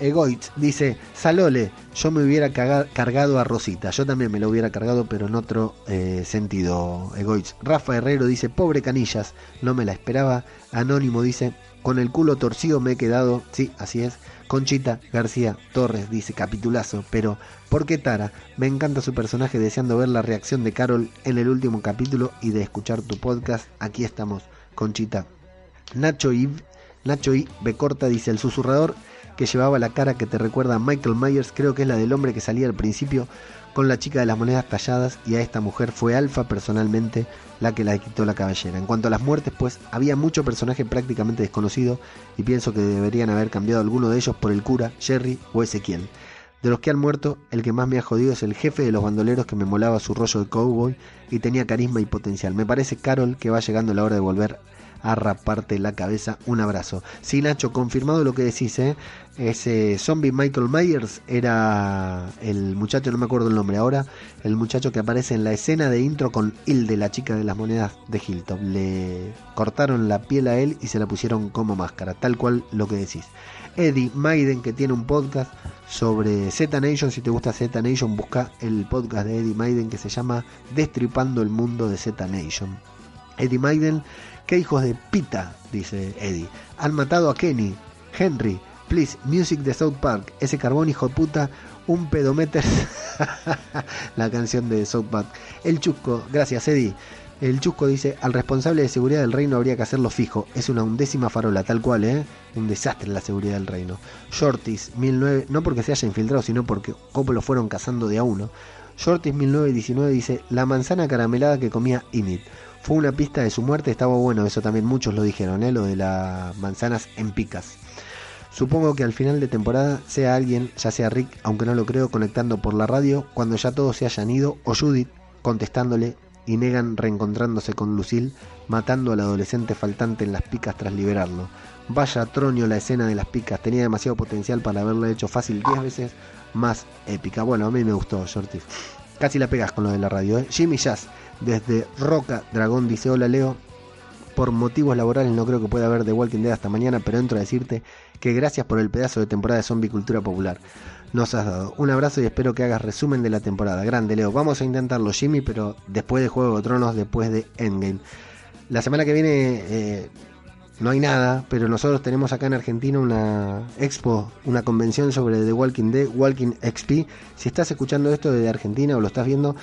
Egoitz dice, Salole, yo me hubiera cargado a Rosita. Yo también me lo hubiera cargado, pero en otro eh, sentido, Egoitz. Rafa Herrero dice, pobre canillas, no me la esperaba. Anónimo dice, con el culo torcido me he quedado. Sí, así es. Conchita García Torres dice, capitulazo, pero ¿por qué Tara? Me encanta su personaje deseando ver la reacción de Carol en el último capítulo y de escuchar tu podcast. Aquí estamos, Conchita. Nacho y Nacho I. Becorta dice, el susurrador que llevaba la cara que te recuerda a Michael Myers, creo que es la del hombre que salía al principio con la chica de las monedas talladas y a esta mujer fue Alfa personalmente la que la quitó la cabellera. En cuanto a las muertes, pues había mucho personaje prácticamente desconocido y pienso que deberían haber cambiado alguno de ellos por el cura, Jerry o Ezequiel. De los que han muerto, el que más me ha jodido es el jefe de los bandoleros que me molaba su rollo de cowboy y tenía carisma y potencial. Me parece Carol que va llegando la hora de volver a raparte la cabeza. Un abrazo. Sí, Nacho, confirmado lo que decís, ¿eh? Ese zombie Michael Myers era el muchacho, no me acuerdo el nombre ahora, el muchacho que aparece en la escena de intro con Hilde, la chica de las monedas de Hilltop. Le cortaron la piel a él y se la pusieron como máscara, tal cual lo que decís. Eddie Maiden, que tiene un podcast sobre Z Nation. Si te gusta Z Nation, busca el podcast de Eddie Maiden que se llama Destripando el mundo de Z Nation. Eddie Maiden Qué hijos de pita, dice Eddie. Han matado a Kenny, Henry, Please, Music de South Park, ese carbón hijo de puta, un pedometer. la canción de South Park. El Chusco, gracias Eddie. El Chusco dice, al responsable de seguridad del reino habría que hacerlo fijo. Es una undécima farola, tal cual, ¿eh? Un desastre la seguridad del reino. Shorties, 1009, no porque se haya infiltrado, sino porque como lo fueron cazando de a uno. Shorties 1919 dice, la manzana caramelada que comía Init. Fue una pista de su muerte, estaba bueno, eso también muchos lo dijeron, ¿eh? lo de las manzanas en picas. Supongo que al final de temporada sea alguien, ya sea Rick, aunque no lo creo, conectando por la radio cuando ya todos se hayan ido, o Judith contestándole y Negan reencontrándose con Lucille, matando al adolescente faltante en las picas tras liberarlo. Vaya tronio la escena de las picas, tenía demasiado potencial para haberla hecho fácil 10 veces más épica. Bueno, a mí me gustó, Shorty. Casi la pegas con lo de la radio, ¿eh? Jimmy Jazz desde Roca Dragón dice, hola Leo, por motivos laborales no creo que pueda haber The Walking Dead hasta mañana, pero entro a decirte que gracias por el pedazo de temporada de Zombie Cultura Popular. Nos has dado un abrazo y espero que hagas resumen de la temporada. Grande Leo, vamos a intentarlo Jimmy, pero después de Juego de Tronos, después de Endgame. La semana que viene eh, no hay nada, pero nosotros tenemos acá en Argentina una expo, una convención sobre The Walking Dead, Walking XP. Si estás escuchando esto desde Argentina o lo estás viendo,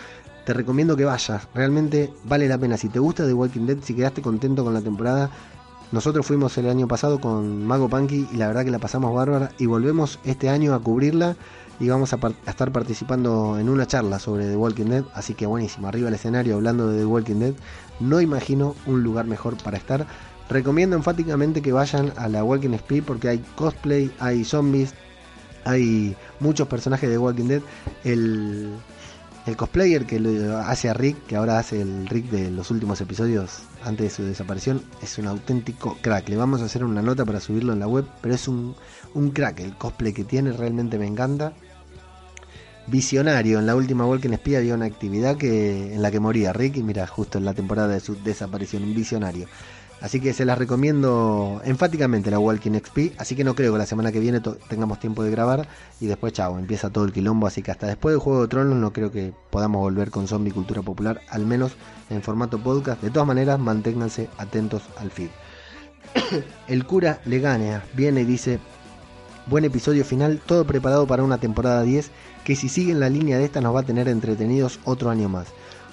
te recomiendo que vayas. Realmente vale la pena. Si te gusta The Walking Dead, si quedaste contento con la temporada, nosotros fuimos el año pasado con Mago Punky y la verdad que la pasamos bárbara y volvemos este año a cubrirla y vamos a, estar participando en una charla sobre The Walking Dead, así que buenísimo, arriba el escenario hablando de The Walking Dead, no imagino un lugar mejor para estar. Recomiendo enfáticamente que vayan a la Walking Speed porque hay cosplay, hay zombies, hay muchos personajes de Walking Dead. El, el cosplayer que lo hace a Rick, que ahora hace el Rick de los últimos episodios antes de su desaparición, es un auténtico crack. Le vamos a hacer una nota para subirlo en la web, pero es un, un crack. El cosplay que tiene realmente me encanta. Visionario, en la última Walking Spy había una actividad que, en la que moría Rick, y mira, justo en la temporada de su desaparición, un visionario. Así que se las recomiendo enfáticamente la Walking XP. Así que no creo que la semana que viene tengamos tiempo de grabar. Y después, chao, empieza todo el quilombo. Así que hasta después del Juego de Tronos no creo que podamos volver con Zombie Cultura Popular. Al menos en formato podcast. De todas maneras, manténganse atentos al feed. El cura le gana, viene y dice, buen episodio final, todo preparado para una temporada 10 que si sigue en la línea de esta nos va a tener entretenidos otro año más.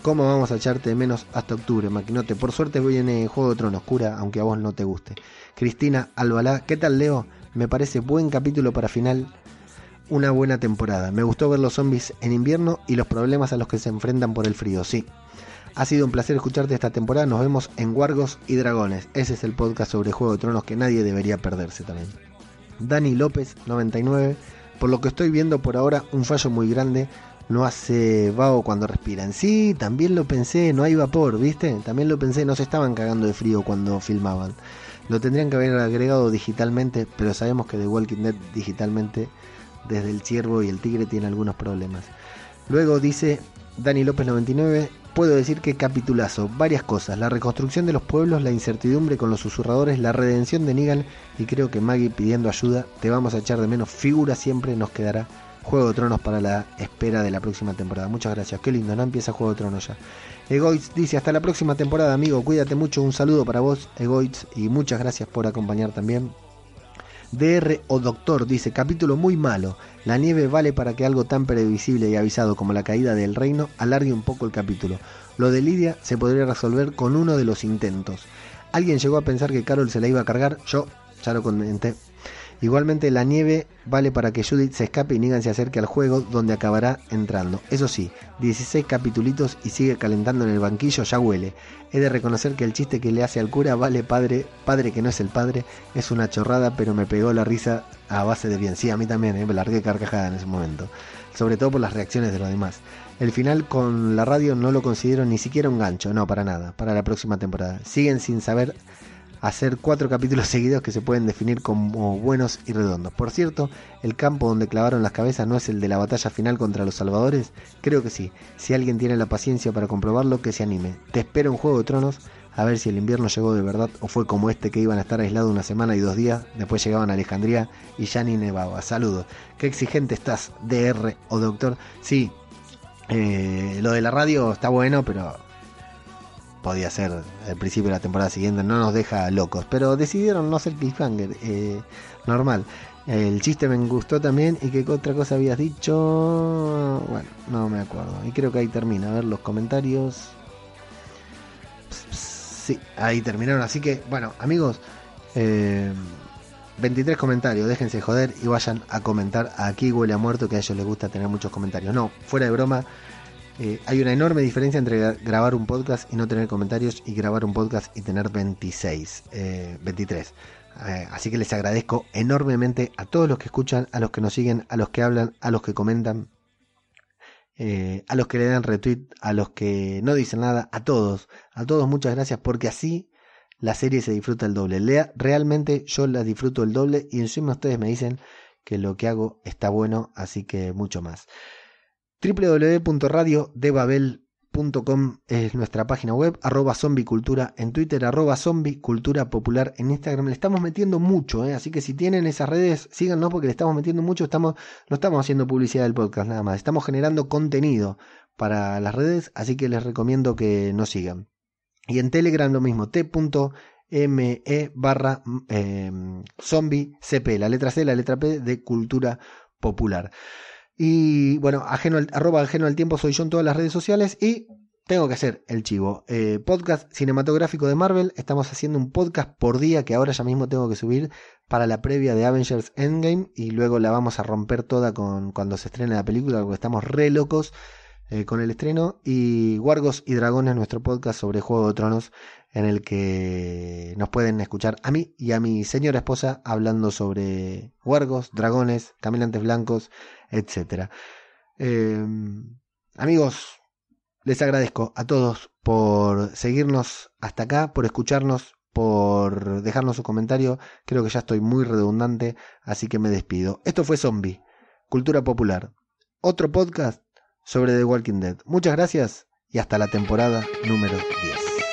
¿Cómo vamos a echarte de menos hasta octubre, Maquinote? Por suerte viene Juego de Tronos, cura, aunque a vos no te guste. Cristina Albalá, ¿qué tal Leo? Me parece buen capítulo para final, una buena temporada. Me gustó ver los zombies en invierno y los problemas a los que se enfrentan por el frío, sí. Ha sido un placer escucharte esta temporada. Nos vemos en Guargos y Dragones. Ese es el podcast sobre Juego de Tronos que nadie debería perderse también. Dani López, 99. Por lo que estoy viendo por ahora, un fallo muy grande no hace vago cuando respiran. Sí, también lo pensé, no hay vapor, ¿viste? También lo pensé, no se estaban cagando de frío cuando filmaban. Lo tendrían que haber agregado digitalmente, pero sabemos que The Walking Dead digitalmente, desde el ciervo y el tigre, tiene algunos problemas. Luego dice Dani López 99, puedo decir que capitulazo, varias cosas, la reconstrucción de los pueblos, la incertidumbre con los susurradores, la redención de Negan y creo que Maggie pidiendo ayuda, te vamos a echar de menos, figura siempre nos quedará Juego de Tronos para la espera de la próxima temporada. Muchas gracias, qué lindo, ¿no? Empieza Juego de Tronos ya. Egoitz dice, hasta la próxima temporada, amigo, cuídate mucho, un saludo para vos, Egoitz, y muchas gracias por acompañar también. DR o Doctor dice, capítulo muy malo, la nieve vale para que algo tan previsible y avisado como la caída del reino alargue un poco el capítulo. Lo de Lidia se podría resolver con uno de los intentos. ¿Alguien llegó a pensar que Carol se la iba a cargar? Yo ya lo comenté Igualmente la nieve vale para que Judith se escape y Negan se acerque al juego donde acabará entrando. Eso sí, 16 capitulitos y sigue calentando en el banquillo ya huele. He de reconocer que el chiste que le hace al cura vale padre, padre que no es el padre, es una chorrada pero me pegó la risa a base de bien. Sí, a mí también, ¿eh? me largué carcajada en ese momento. Sobre todo por las reacciones de los demás. El final con la radio no lo considero ni siquiera un gancho, no, para nada, para la próxima temporada. Siguen sin saber hacer cuatro capítulos seguidos que se pueden definir como buenos y redondos. Por cierto, el campo donde clavaron las cabezas no es el de la batalla final contra los salvadores. Creo que sí. Si alguien tiene la paciencia para comprobarlo, que se anime. Te espero en Juego de Tronos a ver si el invierno llegó de verdad o fue como este que iban a estar aislados una semana y dos días, después llegaban a Alejandría y ya ni nevaba. Saludos. Qué exigente estás, DR o doctor. Sí, eh, lo de la radio está bueno, pero podía ser el principio de la temporada siguiente, no nos deja locos, pero decidieron no hacer cliffhanger, eh, normal. El chiste me gustó también y que otra cosa habías dicho, bueno, no me acuerdo. Y creo que ahí termina, a ver los comentarios. Sí, ahí terminaron, así que bueno, amigos, 23 eh, comentarios, déjense joder y vayan a comentar. Aquí huele a muerto que a ellos les gusta tener muchos comentarios. No, fuera de broma eh, hay una enorme diferencia entre grabar un podcast y no tener comentarios y grabar un podcast y tener 26, 23. Eh, eh, así que les agradezco enormemente a todos los que escuchan, a los que nos siguen, a los que hablan, a los que comentan, a los que le dan retweet, a los que no dicen nada, a todos, a todos muchas gracias porque así la serie se disfruta el doble. Lea, realmente yo la disfruto el doble y encima ustedes me dicen que lo que hago está bueno, así que mucho más www.radiodebabel.com es nuestra página web, arroba zombicultura en Twitter, arroba zombicultura popular en Instagram. Le estamos metiendo mucho, ¿eh? así que si tienen esas redes, síganos porque le estamos metiendo mucho. Estamos, no estamos haciendo publicidad del podcast nada más, estamos generando contenido para las redes, así que les recomiendo que nos sigan. Y en Telegram lo mismo, t.me barra eh, zombie cp, la letra C, la letra P de cultura popular. Y bueno, ajeno al, arroba ajeno al tiempo soy yo en todas las redes sociales y tengo que hacer el chivo. Eh, podcast cinematográfico de Marvel. Estamos haciendo un podcast por día que ahora ya mismo tengo que subir para la previa de Avengers Endgame y luego la vamos a romper toda con cuando se estrene la película porque estamos re locos eh, con el estreno. Y Guargos y Dragones, nuestro podcast sobre Juego de Tronos en el que nos pueden escuchar a mí y a mi señora esposa hablando sobre Guargos, dragones, caminantes blancos etcétera. Em, amigos, les agradezco a todos por seguirnos hasta acá, por escucharnos, por dejarnos su comentario. Creo que ya estoy muy redundante, así que me despido. Esto fue Zombie, Cultura Popular. Otro podcast sobre The Walking Dead. Muchas gracias y hasta la temporada número 10.